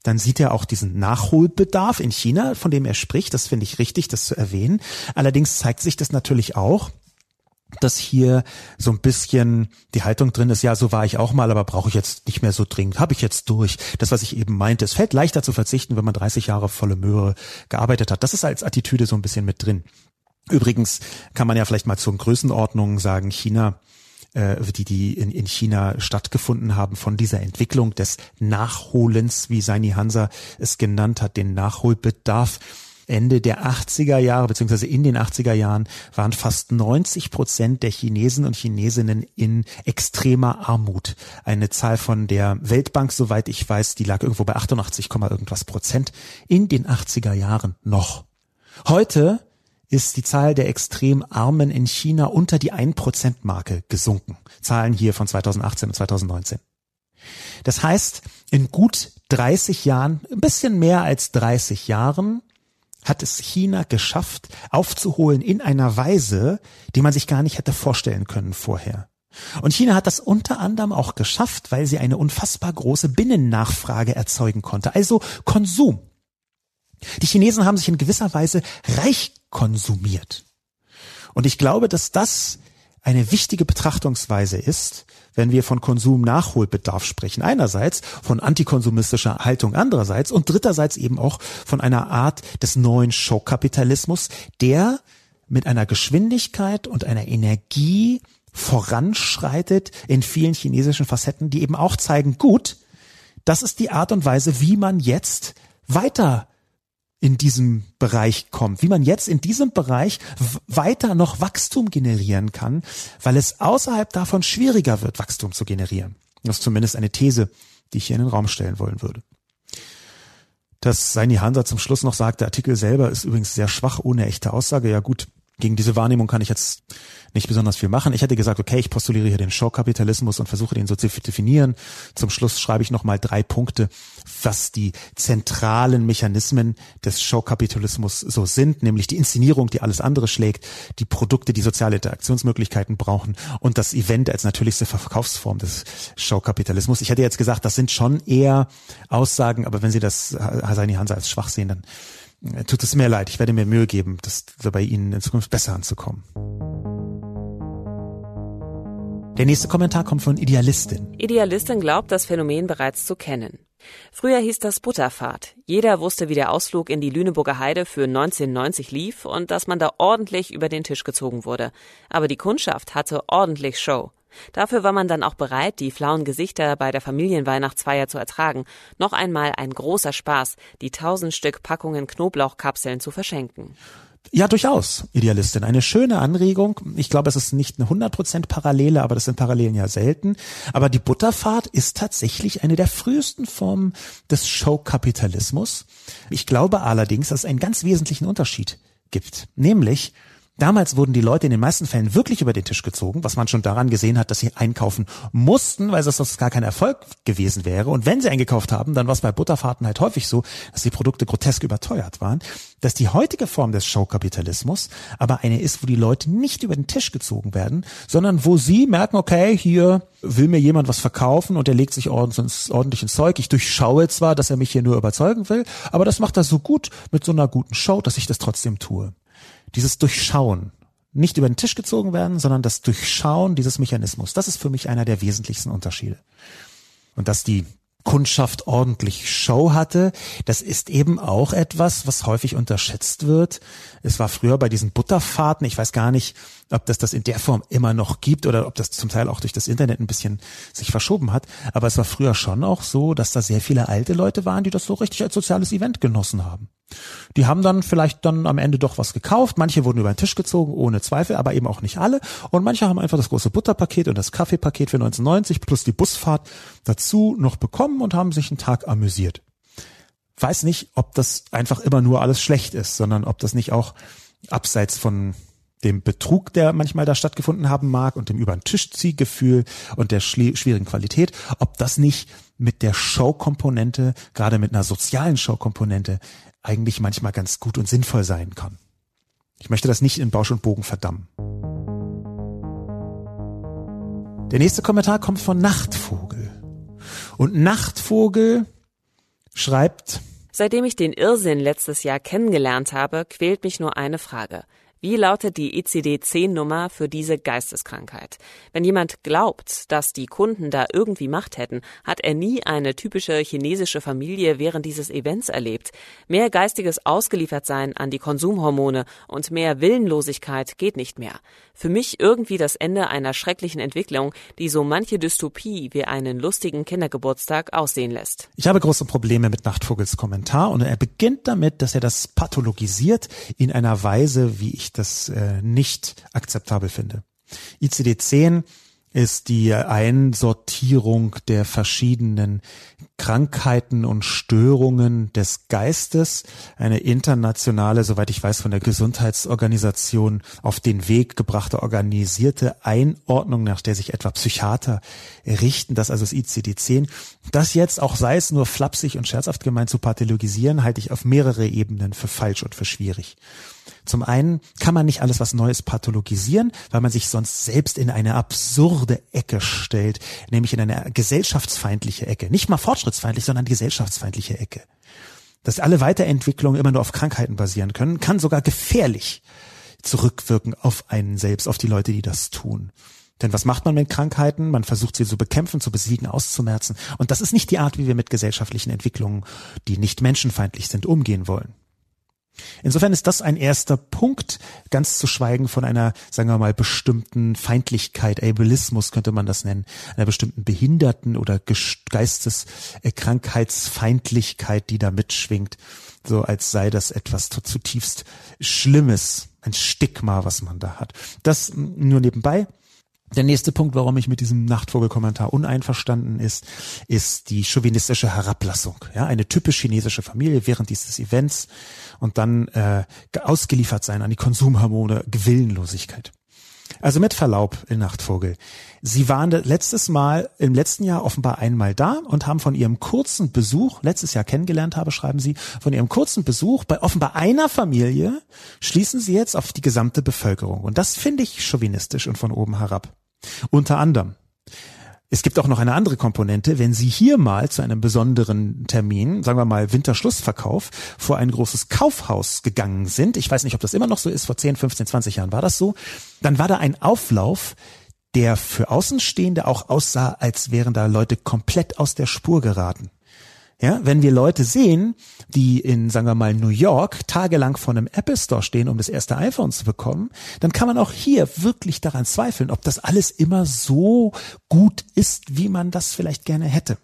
B: dann sieht er auch diesen Nachholbedarf in China, von dem er spricht. Das finde ich richtig, das zu erwähnen. Allerdings zeigt sich das natürlich auch, dass hier so ein bisschen die Haltung drin ist, ja, so war ich auch mal, aber brauche ich jetzt nicht mehr so dringend, habe ich jetzt durch. Das, was ich eben meinte, es fällt leichter zu verzichten, wenn man 30 Jahre volle Möhre gearbeitet hat. Das ist als Attitüde so ein bisschen mit drin. Übrigens kann man ja vielleicht mal zur Größenordnung sagen, China äh, die, die in, in China stattgefunden haben von dieser Entwicklung des Nachholens, wie Saini Hansa es genannt hat, den Nachholbedarf Ende der 80er Jahre beziehungsweise in den 80er Jahren waren fast 90 Prozent der Chinesen und Chinesinnen in extremer Armut. Eine Zahl von der Weltbank, soweit ich weiß, die lag irgendwo bei 88, irgendwas Prozent in den 80er Jahren noch. Heute ist die Zahl der extrem Armen in China unter die 1%-Marke gesunken. Zahlen hier von 2018 und 2019. Das heißt, in gut 30 Jahren, ein bisschen mehr als 30 Jahren, hat es China geschafft, aufzuholen in einer Weise, die man sich gar nicht hätte vorstellen können vorher. Und China hat das unter anderem auch geschafft, weil sie eine unfassbar große Binnennachfrage erzeugen konnte, also Konsum. Die Chinesen haben sich in gewisser Weise reich konsumiert. Und ich glaube, dass das eine wichtige Betrachtungsweise ist, wenn wir von Konsumnachholbedarf sprechen. Einerseits von antikonsumistischer Haltung andererseits und dritterseits eben auch von einer Art des neuen Showkapitalismus, der mit einer Geschwindigkeit und einer Energie voranschreitet in vielen chinesischen Facetten, die eben auch zeigen, gut, das ist die Art und Weise, wie man jetzt weiter in diesem Bereich kommt, wie man jetzt in diesem Bereich weiter noch Wachstum generieren kann, weil es außerhalb davon schwieriger wird, Wachstum zu generieren. Das ist zumindest eine These, die ich hier in den Raum stellen wollen würde. Dass Seini Hansa zum Schluss noch sagt, der Artikel selber ist übrigens sehr schwach ohne echte Aussage. Ja gut, gegen diese Wahrnehmung kann ich jetzt nicht besonders viel machen. Ich hätte gesagt, okay, ich postuliere hier den Showkapitalismus und versuche den so zu definieren. Zum Schluss schreibe ich nochmal drei Punkte, was die zentralen Mechanismen des Showkapitalismus so sind, nämlich die Inszenierung, die alles andere schlägt, die Produkte, die soziale Interaktionsmöglichkeiten brauchen und das Event als natürlichste Verkaufsform des Showkapitalismus. Ich hätte jetzt gesagt, das sind schon eher Aussagen, aber wenn Sie das Hasani Hansa als schwach sehen, dann tut es mir leid. Ich werde mir Mühe geben, das bei Ihnen in Zukunft besser anzukommen. Der nächste Kommentar kommt von Idealistin.
A: Idealistin glaubt, das Phänomen bereits zu kennen. Früher hieß das Butterfahrt. Jeder wusste, wie der Ausflug in die Lüneburger Heide für 1990 lief und dass man da ordentlich über den Tisch gezogen wurde. Aber die Kundschaft hatte ordentlich Show. Dafür war man dann auch bereit, die flauen Gesichter bei der Familienweihnachtsfeier zu ertragen. Noch einmal ein großer Spaß, die tausend Stück Packungen Knoblauchkapseln zu verschenken.
B: Ja, durchaus, Idealistin. Eine schöne Anregung. Ich glaube, es ist nicht eine 100% Parallele, aber das sind Parallelen ja selten. Aber die Butterfahrt ist tatsächlich eine der frühesten Formen des Showkapitalismus. Ich glaube allerdings, dass es einen ganz wesentlichen Unterschied gibt. Nämlich, Damals wurden die Leute in den meisten Fällen wirklich über den Tisch gezogen, was man schon daran gesehen hat, dass sie einkaufen mussten, weil das sonst gar kein Erfolg gewesen wäre. Und wenn sie eingekauft haben, dann war es bei Butterfahrten halt häufig so, dass die Produkte grotesk überteuert waren. Dass die heutige Form des Showkapitalismus aber eine ist, wo die Leute nicht über den Tisch gezogen werden, sondern wo sie merken, okay, hier will mir jemand was verkaufen und er legt sich ordentlich ins Zeug. Ich durchschaue zwar, dass er mich hier nur überzeugen will, aber das macht er so gut mit so einer guten Show, dass ich das trotzdem tue dieses Durchschauen, nicht über den Tisch gezogen werden, sondern das Durchschauen dieses Mechanismus, das ist für mich einer der wesentlichsten Unterschiede. Und dass die Kundschaft ordentlich Show hatte. Das ist eben auch etwas, was häufig unterschätzt wird. Es war früher bei diesen Butterfahrten, ich weiß gar nicht, ob das das in der Form immer noch gibt oder ob das zum Teil auch durch das Internet ein bisschen sich verschoben hat. Aber es war früher schon auch so, dass da sehr viele alte Leute waren, die das so richtig als soziales Event genossen haben. Die haben dann vielleicht dann am Ende doch was gekauft. Manche wurden über den Tisch gezogen, ohne Zweifel, aber eben auch nicht alle. Und manche haben einfach das große Butterpaket und das Kaffeepaket für 1990 plus die Busfahrt dazu noch bekommen und haben sich einen Tag amüsiert. Weiß nicht, ob das einfach immer nur alles schlecht ist, sondern ob das nicht auch abseits von dem Betrug, der manchmal da stattgefunden haben mag und dem über den Tisch Ziehgefühl und der schwierigen Qualität, ob das nicht mit der Show-Komponente, gerade mit einer sozialen Show-Komponente, eigentlich manchmal ganz gut und sinnvoll sein kann. Ich möchte das nicht in Bausch und Bogen verdammen. Der nächste Kommentar kommt von Nachtvogel. Und Nachtvogel schreibt,
A: Seitdem ich den Irrsinn letztes Jahr kennengelernt habe, quält mich nur eine Frage. Wie lautet die ICD-10-Nummer für diese Geisteskrankheit? Wenn jemand glaubt, dass die Kunden da irgendwie Macht hätten, hat er nie eine typische chinesische Familie während dieses Events erlebt. Mehr geistiges Ausgeliefertsein an die Konsumhormone und mehr Willenlosigkeit geht nicht mehr. Für mich irgendwie das Ende einer schrecklichen Entwicklung, die so manche Dystopie wie einen lustigen Kindergeburtstag aussehen lässt.
B: Ich habe große Probleme mit Nachtvogels Kommentar und er beginnt damit, dass er das pathologisiert in einer Weise, wie ich das äh, nicht akzeptabel finde. ICD-10 ist die Einsortierung der verschiedenen Krankheiten und Störungen des Geistes, eine internationale, soweit ich weiß, von der Gesundheitsorganisation auf den Weg gebrachte organisierte Einordnung, nach der sich etwa Psychiater richten, das also das ICD-10. Das jetzt, auch sei es nur flapsig und scherzhaft gemeint, zu pathologisieren, halte ich auf mehrere Ebenen für falsch und für schwierig. Zum einen kann man nicht alles was Neues pathologisieren, weil man sich sonst selbst in eine absurde Ecke stellt, nämlich in eine gesellschaftsfeindliche Ecke. Nicht mal fortschrittsfeindlich, sondern gesellschaftsfeindliche Ecke. Dass alle Weiterentwicklungen immer nur auf Krankheiten basieren können, kann sogar gefährlich zurückwirken auf einen selbst, auf die Leute, die das tun. Denn was macht man mit Krankheiten? Man versucht sie zu bekämpfen, zu besiegen, auszumerzen. Und das ist nicht die Art, wie wir mit gesellschaftlichen Entwicklungen, die nicht menschenfeindlich sind, umgehen wollen. Insofern ist das ein erster Punkt, ganz zu schweigen von einer, sagen wir mal, bestimmten Feindlichkeit, Ableismus könnte man das nennen, einer bestimmten Behinderten oder Geisteskrankheitsfeindlichkeit, die da mitschwingt, so als sei das etwas zutiefst Schlimmes, ein Stigma, was man da hat. Das nur nebenbei. Der nächste Punkt, warum ich mit diesem Nachtvogelkommentar uneinverstanden ist, ist die chauvinistische Herablassung. Ja, eine typisch chinesische Familie während dieses Events und dann äh, ausgeliefert sein an die Konsumhormone, Gewillenlosigkeit. Also mit Verlaub, in Nachtvogel. Sie waren letztes Mal, im letzten Jahr offenbar einmal da und haben von ihrem kurzen Besuch, letztes Jahr kennengelernt habe, schreiben Sie, von ihrem kurzen Besuch bei offenbar einer Familie schließen Sie jetzt auf die gesamte Bevölkerung. Und das finde ich chauvinistisch und von oben herab. Unter anderem. Es gibt auch noch eine andere Komponente. Wenn Sie hier mal zu einem besonderen Termin, sagen wir mal Winterschlussverkauf, vor ein großes Kaufhaus gegangen sind, ich weiß nicht, ob das immer noch so ist, vor 10, 15, 20 Jahren war das so, dann war da ein Auflauf, der für Außenstehende auch aussah, als wären da Leute komplett aus der Spur geraten. Ja, wenn wir Leute sehen, die in, sagen wir mal, New York tagelang vor einem Apple Store stehen, um das erste iPhone zu bekommen, dann kann man auch hier wirklich daran zweifeln, ob das alles immer so gut ist, wie man das vielleicht gerne hätte.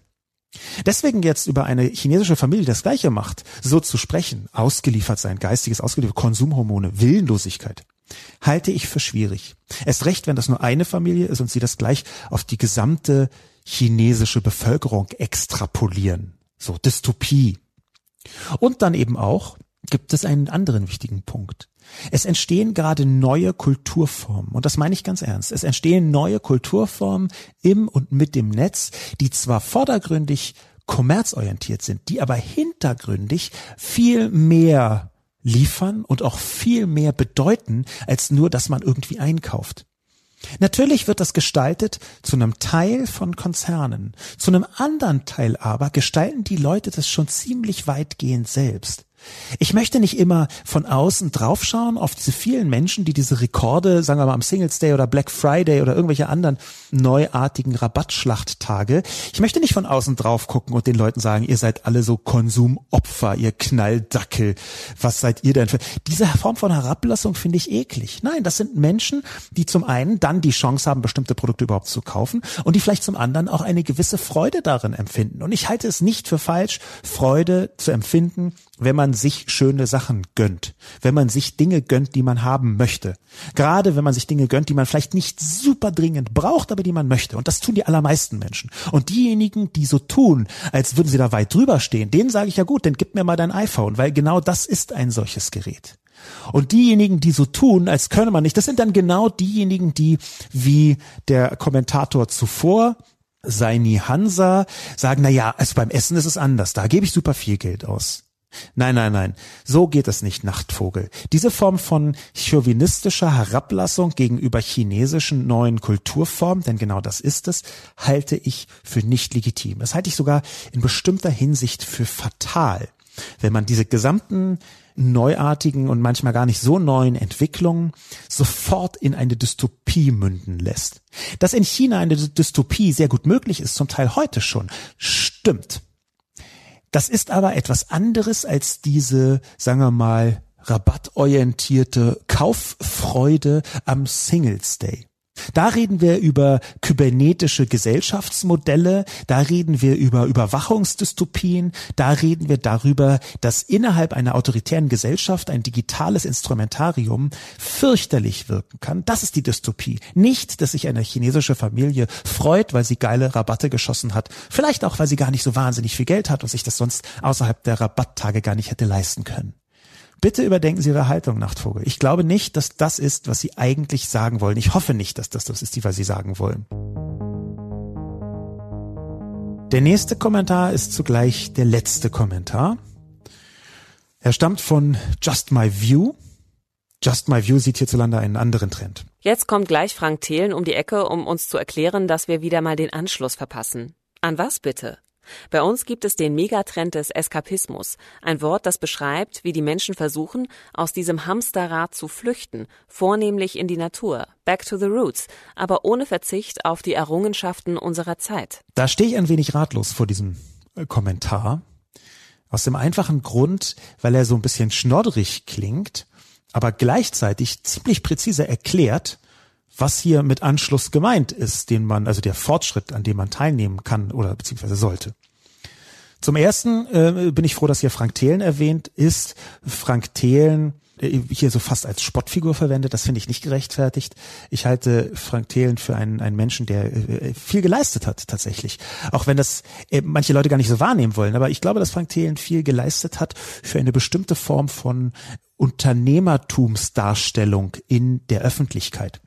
B: Deswegen jetzt über eine chinesische Familie, die das Gleiche macht, so zu sprechen, ausgeliefert sein, geistiges ausgeliefert, Konsumhormone, Willenlosigkeit, halte ich für schwierig. Erst recht, wenn das nur eine Familie ist und sie das gleich auf die gesamte chinesische Bevölkerung extrapolieren. So, Dystopie. Und dann eben auch gibt es einen anderen wichtigen Punkt. Es entstehen gerade neue Kulturformen. Und das meine ich ganz ernst. Es entstehen neue Kulturformen im und mit dem Netz, die zwar vordergründig kommerzorientiert sind, die aber hintergründig viel mehr liefern und auch viel mehr bedeuten, als nur, dass man irgendwie einkauft. Natürlich wird das gestaltet zu einem Teil von Konzernen. Zu einem anderen Teil aber gestalten die Leute das schon ziemlich weitgehend selbst. Ich möchte nicht immer von außen draufschauen auf diese vielen Menschen, die diese Rekorde, sagen wir mal am Singles Day oder Black Friday oder irgendwelche anderen neuartigen Rabattschlachttage. Ich möchte nicht von außen drauf gucken und den Leuten sagen, ihr seid alle so Konsumopfer, ihr Knalldackel. Was seid ihr denn für? Diese Form von Herablassung finde ich eklig. Nein, das sind Menschen, die zum einen dann die Chance haben, bestimmte Produkte überhaupt zu kaufen und die vielleicht zum anderen auch eine gewisse Freude darin empfinden. Und ich halte es nicht für falsch, Freude zu empfinden, wenn man sich schöne Sachen gönnt, wenn man sich Dinge gönnt, die man haben möchte. Gerade wenn man sich Dinge gönnt, die man vielleicht nicht super dringend braucht, aber die man möchte. Und das tun die allermeisten Menschen. Und diejenigen, die so tun, als würden sie da weit drüber stehen, denen sage ich ja gut, dann gib mir mal dein iPhone, weil genau das ist ein solches Gerät. Und diejenigen, die so tun, als könne man nicht, das sind dann genau diejenigen, die, wie der Kommentator zuvor, Seini Hansa, sagen, na ja, also beim Essen ist es anders, da gebe ich super viel Geld aus. Nein, nein, nein. So geht es nicht, Nachtvogel. Diese Form von chauvinistischer Herablassung gegenüber chinesischen neuen Kulturformen, denn genau das ist es, halte ich für nicht legitim. Das halte ich sogar in bestimmter Hinsicht für fatal. Wenn man diese gesamten neuartigen und manchmal gar nicht so neuen Entwicklungen sofort in eine Dystopie münden lässt. Dass in China eine Dystopie sehr gut möglich ist, zum Teil heute schon, stimmt. Das ist aber etwas anderes als diese, sagen wir mal, rabattorientierte Kauffreude am Singles Day. Da reden wir über kybernetische Gesellschaftsmodelle, da reden wir über Überwachungsdystopien, da reden wir darüber, dass innerhalb einer autoritären Gesellschaft ein digitales Instrumentarium fürchterlich wirken kann. Das ist die Dystopie. Nicht, dass sich eine chinesische Familie freut, weil sie geile Rabatte geschossen hat. Vielleicht auch, weil sie gar nicht so wahnsinnig viel Geld hat und sich das sonst außerhalb der Rabatttage gar nicht hätte leisten können. Bitte überdenken Sie Ihre Haltung, Nachtvogel. Ich glaube nicht, dass das ist, was Sie eigentlich sagen wollen. Ich hoffe nicht, dass das das ist, was Sie sagen wollen. Der nächste Kommentar ist zugleich der letzte Kommentar. Er stammt von Just My View. Just My View sieht hierzulande einen anderen Trend.
A: Jetzt kommt gleich Frank Thelen um die Ecke, um uns zu erklären, dass wir wieder mal den Anschluss verpassen. An was bitte? Bei uns gibt es den Megatrend des Eskapismus, ein Wort, das beschreibt, wie die Menschen versuchen, aus diesem Hamsterrad zu flüchten, vornehmlich in die Natur, back to the roots, aber ohne Verzicht auf die Errungenschaften unserer Zeit.
B: Da stehe ich ein wenig ratlos vor diesem äh, Kommentar. Aus dem einfachen Grund, weil er so ein bisschen schnodderig klingt, aber gleichzeitig ziemlich präzise erklärt, was hier mit Anschluss gemeint ist, den man, also der Fortschritt, an dem man teilnehmen kann oder beziehungsweise sollte. Zum ersten äh, bin ich froh, dass hier Frank Thelen erwähnt ist. Frank Thelen äh, hier so fast als Spottfigur verwendet, das finde ich nicht gerechtfertigt. Ich halte Frank Thelen für einen, einen Menschen, der äh, viel geleistet hat tatsächlich. Auch wenn das äh, manche Leute gar nicht so wahrnehmen wollen. Aber ich glaube, dass Frank Thelen viel geleistet hat für eine bestimmte Form von Unternehmertumsdarstellung in der Öffentlichkeit.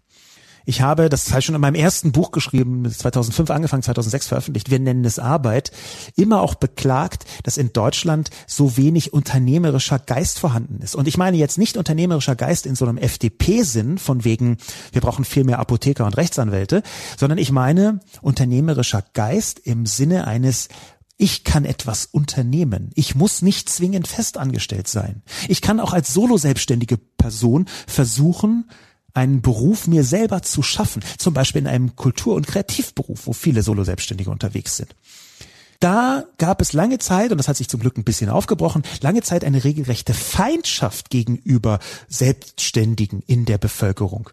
B: Ich habe, das habe ich schon in meinem ersten Buch geschrieben, 2005 angefangen, 2006 veröffentlicht, wir nennen es Arbeit, immer auch beklagt, dass in Deutschland so wenig unternehmerischer Geist vorhanden ist. Und ich meine jetzt nicht unternehmerischer Geist in so einem FDP-Sinn, von wegen, wir brauchen viel mehr Apotheker und Rechtsanwälte, sondern ich meine unternehmerischer Geist im Sinne eines ich kann etwas unternehmen. Ich muss nicht zwingend festangestellt sein. Ich kann auch als solo-selbstständige Person versuchen, einen Beruf mir selber zu schaffen, zum Beispiel in einem Kultur- und Kreativberuf, wo viele Solo-Selbstständige unterwegs sind. Da gab es lange Zeit, und das hat sich zum Glück ein bisschen aufgebrochen, lange Zeit eine regelrechte Feindschaft gegenüber Selbstständigen in der Bevölkerung.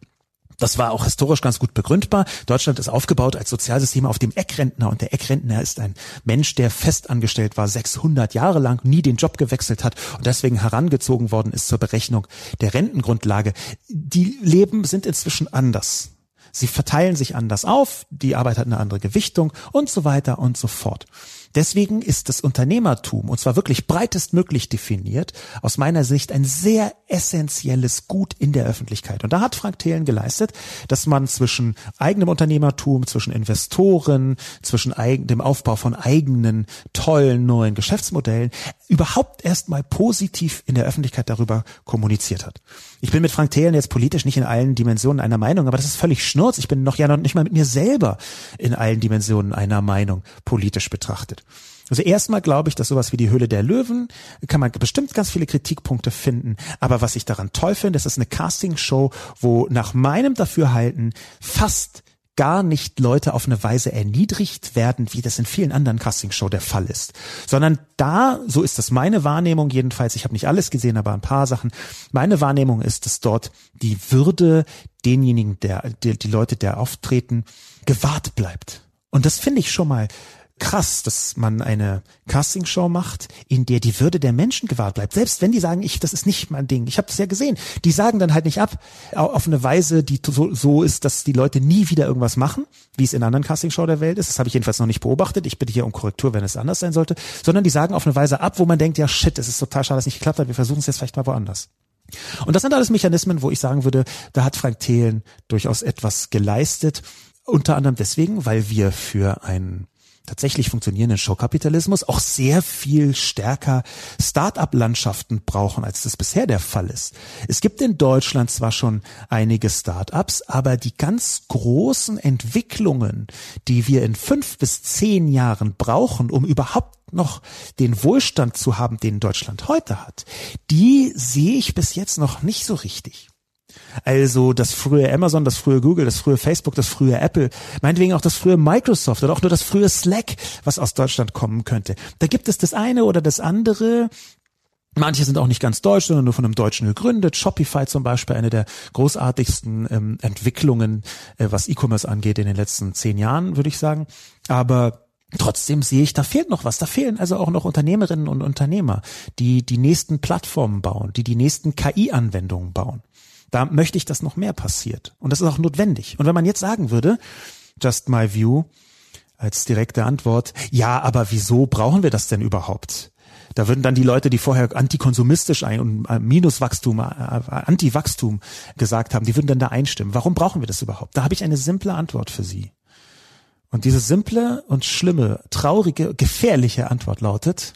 B: Das war auch historisch ganz gut begründbar. Deutschland ist aufgebaut als Sozialsystem auf dem Eckrentner und der Eckrentner ist ein Mensch, der festangestellt war, 600 Jahre lang, nie den Job gewechselt hat und deswegen herangezogen worden ist zur Berechnung der Rentengrundlage. Die Leben sind inzwischen anders. Sie verteilen sich anders auf, die Arbeit hat eine andere Gewichtung und so weiter und so fort. Deswegen ist das Unternehmertum, und zwar wirklich breitestmöglich definiert, aus meiner Sicht ein sehr essentielles Gut in der Öffentlichkeit. Und da hat Frank Thelen geleistet, dass man zwischen eigenem Unternehmertum, zwischen Investoren, zwischen dem Aufbau von eigenen tollen neuen Geschäftsmodellen überhaupt erstmal positiv in der Öffentlichkeit darüber kommuniziert hat. Ich bin mit Frank Thelen jetzt politisch nicht in allen Dimensionen einer Meinung, aber das ist völlig schnurz. Ich bin noch ja noch nicht mal mit mir selber in allen Dimensionen einer Meinung politisch betrachtet. Also erstmal glaube ich, dass sowas wie die Höhle der Löwen kann man bestimmt ganz viele Kritikpunkte finden. Aber was ich daran toll finde, das ist eine Castingshow, wo nach meinem Dafürhalten fast gar nicht Leute auf eine Weise erniedrigt werden, wie das in vielen anderen Castingshow der Fall ist, sondern da, so ist das meine Wahrnehmung jedenfalls, ich habe nicht alles gesehen, aber ein paar Sachen, meine Wahrnehmung ist, dass dort die Würde denjenigen, der, die, die Leute, der auftreten, gewahrt bleibt. Und das finde ich schon mal krass, dass man eine Castingshow macht, in der die Würde der Menschen gewahrt bleibt. Selbst wenn die sagen, ich, das ist nicht mein Ding. Ich habe das ja gesehen. Die sagen dann halt nicht ab auf eine Weise, die so, so ist, dass die Leute nie wieder irgendwas machen, wie es in anderen Castingshow der Welt ist. Das habe ich jedenfalls noch nicht beobachtet. Ich bitte hier um Korrektur, wenn es anders sein sollte. Sondern die sagen auf eine Weise ab, wo man denkt, ja shit, es ist total schade, dass es nicht geklappt hat. Wir versuchen es jetzt vielleicht mal woanders. Und das sind alles Mechanismen, wo ich sagen würde, da hat Frank Thelen durchaus etwas geleistet. Unter anderem deswegen, weil wir für ein tatsächlich funktionierenden Showkapitalismus auch sehr viel stärker Start-up-Landschaften brauchen, als das bisher der Fall ist. Es gibt in Deutschland zwar schon einige Start-ups, aber die ganz großen Entwicklungen, die wir in fünf bis zehn Jahren brauchen, um überhaupt noch den Wohlstand zu haben, den Deutschland heute hat, die sehe ich bis jetzt noch nicht so richtig. Also das frühe Amazon, das frühe Google, das frühe Facebook, das frühe Apple, meinetwegen auch das frühe Microsoft oder auch nur das frühe Slack, was aus Deutschland kommen könnte. Da gibt es das eine oder das andere. Manche sind auch nicht ganz deutsch, sondern nur von einem Deutschen gegründet. Shopify zum Beispiel, eine der großartigsten ähm, Entwicklungen, äh, was E-Commerce angeht in den letzten zehn Jahren, würde ich sagen. Aber Trotzdem sehe ich, da fehlt noch was. Da fehlen also auch noch Unternehmerinnen und Unternehmer, die die nächsten Plattformen bauen, die die nächsten KI-Anwendungen bauen. Da möchte ich, dass noch mehr passiert. Und das ist auch notwendig. Und wenn man jetzt sagen würde, just my view, als direkte Antwort, ja, aber wieso brauchen wir das denn überhaupt? Da würden dann die Leute, die vorher antikonsumistisch ein und äh, Minuswachstum, äh, Anti-Wachstum gesagt haben, die würden dann da einstimmen. Warum brauchen wir das überhaupt? Da habe ich eine simple Antwort für Sie. Und diese simple und schlimme, traurige, gefährliche Antwort lautet,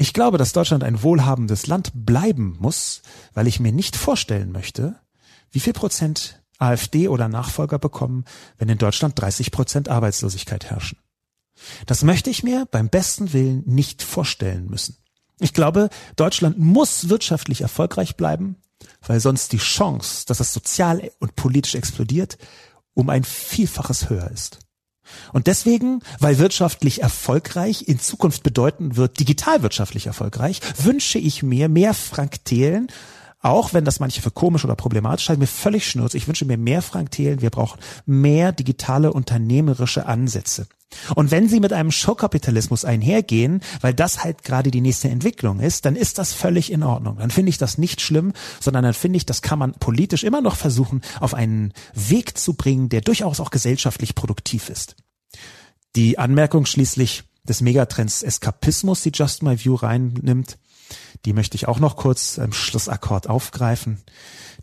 B: ich glaube, dass Deutschland ein wohlhabendes Land bleiben muss, weil ich mir nicht vorstellen möchte, wie viel Prozent AfD oder Nachfolger bekommen, wenn in Deutschland 30 Prozent Arbeitslosigkeit herrschen. Das möchte ich mir beim besten Willen nicht vorstellen müssen. Ich glaube, Deutschland muss wirtschaftlich erfolgreich bleiben, weil sonst die Chance, dass es sozial und politisch explodiert, um ein Vielfaches höher ist. Und deswegen, weil wirtschaftlich erfolgreich in Zukunft bedeuten wird, digital wirtschaftlich erfolgreich, wünsche ich mir mehr Frank Thelen, auch wenn das manche für komisch oder problematisch halten, mir völlig schnurz. Ich wünsche mir mehr Frank Thelen. Wir brauchen mehr digitale unternehmerische Ansätze. Und wenn sie mit einem Showkapitalismus einhergehen, weil das halt gerade die nächste Entwicklung ist, dann ist das völlig in Ordnung. Dann finde ich das nicht schlimm, sondern dann finde ich, das kann man politisch immer noch versuchen, auf einen Weg zu bringen, der durchaus auch gesellschaftlich produktiv ist. Die Anmerkung schließlich des Megatrends Eskapismus, die Just My View reinnimmt, die möchte ich auch noch kurz im Schlussakkord aufgreifen.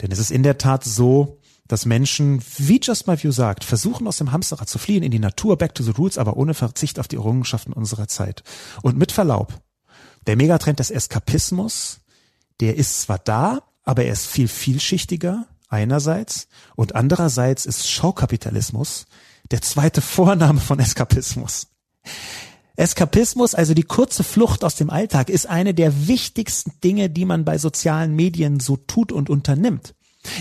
B: Denn es ist in der Tat so, dass Menschen, wie Just My View sagt, versuchen aus dem Hamsterrad zu fliehen in die Natur, back to the roots, aber ohne Verzicht auf die Errungenschaften unserer Zeit. Und mit Verlaub, der Megatrend des Eskapismus, der ist zwar da, aber er ist viel vielschichtiger einerseits und andererseits ist Schaukapitalismus der zweite Vorname von Eskapismus. Eskapismus, also die kurze Flucht aus dem Alltag, ist eine der wichtigsten Dinge, die man bei sozialen Medien so tut und unternimmt.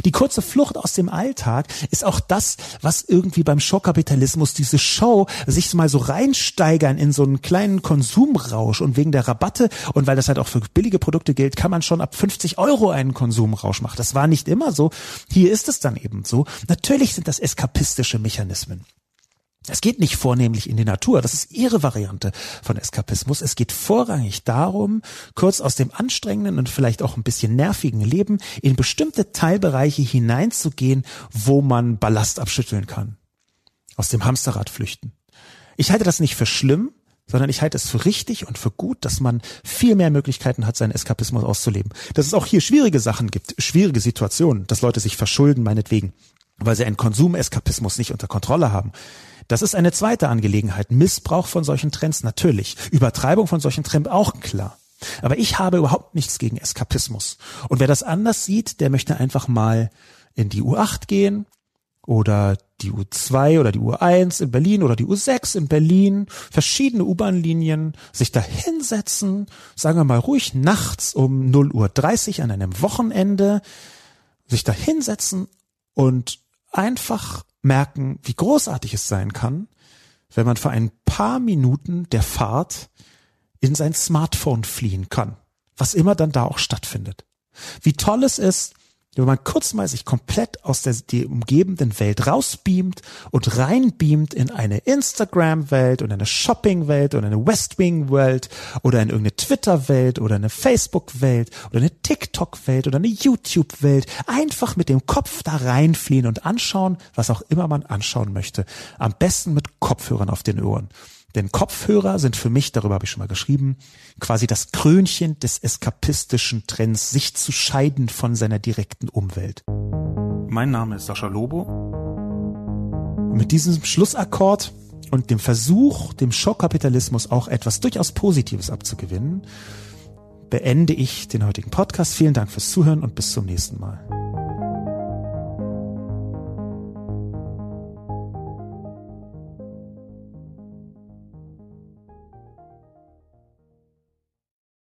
B: Die kurze Flucht aus dem Alltag ist auch das, was irgendwie beim Showkapitalismus diese Show sich mal so reinsteigern in so einen kleinen Konsumrausch und wegen der Rabatte und weil das halt auch für billige Produkte gilt, kann man schon ab 50 Euro einen Konsumrausch machen. Das war nicht immer so. Hier ist es dann eben so. Natürlich sind das eskapistische Mechanismen. Es geht nicht vornehmlich in die Natur, das ist ihre Variante von Eskapismus. Es geht vorrangig darum, kurz aus dem anstrengenden und vielleicht auch ein bisschen nervigen Leben in bestimmte Teilbereiche hineinzugehen, wo man Ballast abschütteln kann. Aus dem Hamsterrad flüchten. Ich halte das nicht für schlimm, sondern ich halte es für richtig und für gut, dass man viel mehr Möglichkeiten hat, seinen Eskapismus auszuleben. Dass es auch hier schwierige Sachen gibt, schwierige Situationen, dass Leute sich verschulden, meinetwegen, weil sie einen Konsumeskapismus nicht unter Kontrolle haben. Das ist eine zweite Angelegenheit. Missbrauch von solchen Trends natürlich. Übertreibung von solchen Trends auch klar. Aber ich habe überhaupt nichts gegen Eskapismus. Und wer das anders sieht, der möchte einfach mal in die U8 gehen oder die U2 oder die U1 in Berlin oder die U6 in Berlin, verschiedene U-Bahn-Linien, sich da hinsetzen, sagen wir mal ruhig nachts um 0 Uhr 30 an einem Wochenende, sich da hinsetzen und einfach merken, wie großartig es sein kann, wenn man für ein paar Minuten der Fahrt in sein Smartphone fliehen kann, was immer dann da auch stattfindet. Wie toll es ist, wenn man kurz mal sich komplett aus der die umgebenden Welt rausbeamt und reinbeamt in eine Instagram-Welt und eine Shopping-Welt oder eine Westwing-Welt oder in irgendeine Twitter-Welt oder eine Facebook-Welt oder eine TikTok-Welt oder eine YouTube-Welt. Einfach mit dem Kopf da reinfliehen und anschauen, was auch immer man anschauen möchte. Am besten mit Kopfhörern auf den Ohren. Denn Kopfhörer sind für mich, darüber habe ich schon mal geschrieben, quasi das Krönchen des eskapistischen Trends, sich zu scheiden von seiner direkten Umwelt. Mein Name ist Sascha Lobo. Und mit diesem Schlussakkord und dem Versuch, dem Schockkapitalismus auch etwas durchaus Positives abzugewinnen, beende ich den heutigen Podcast. Vielen Dank fürs Zuhören und bis zum nächsten Mal.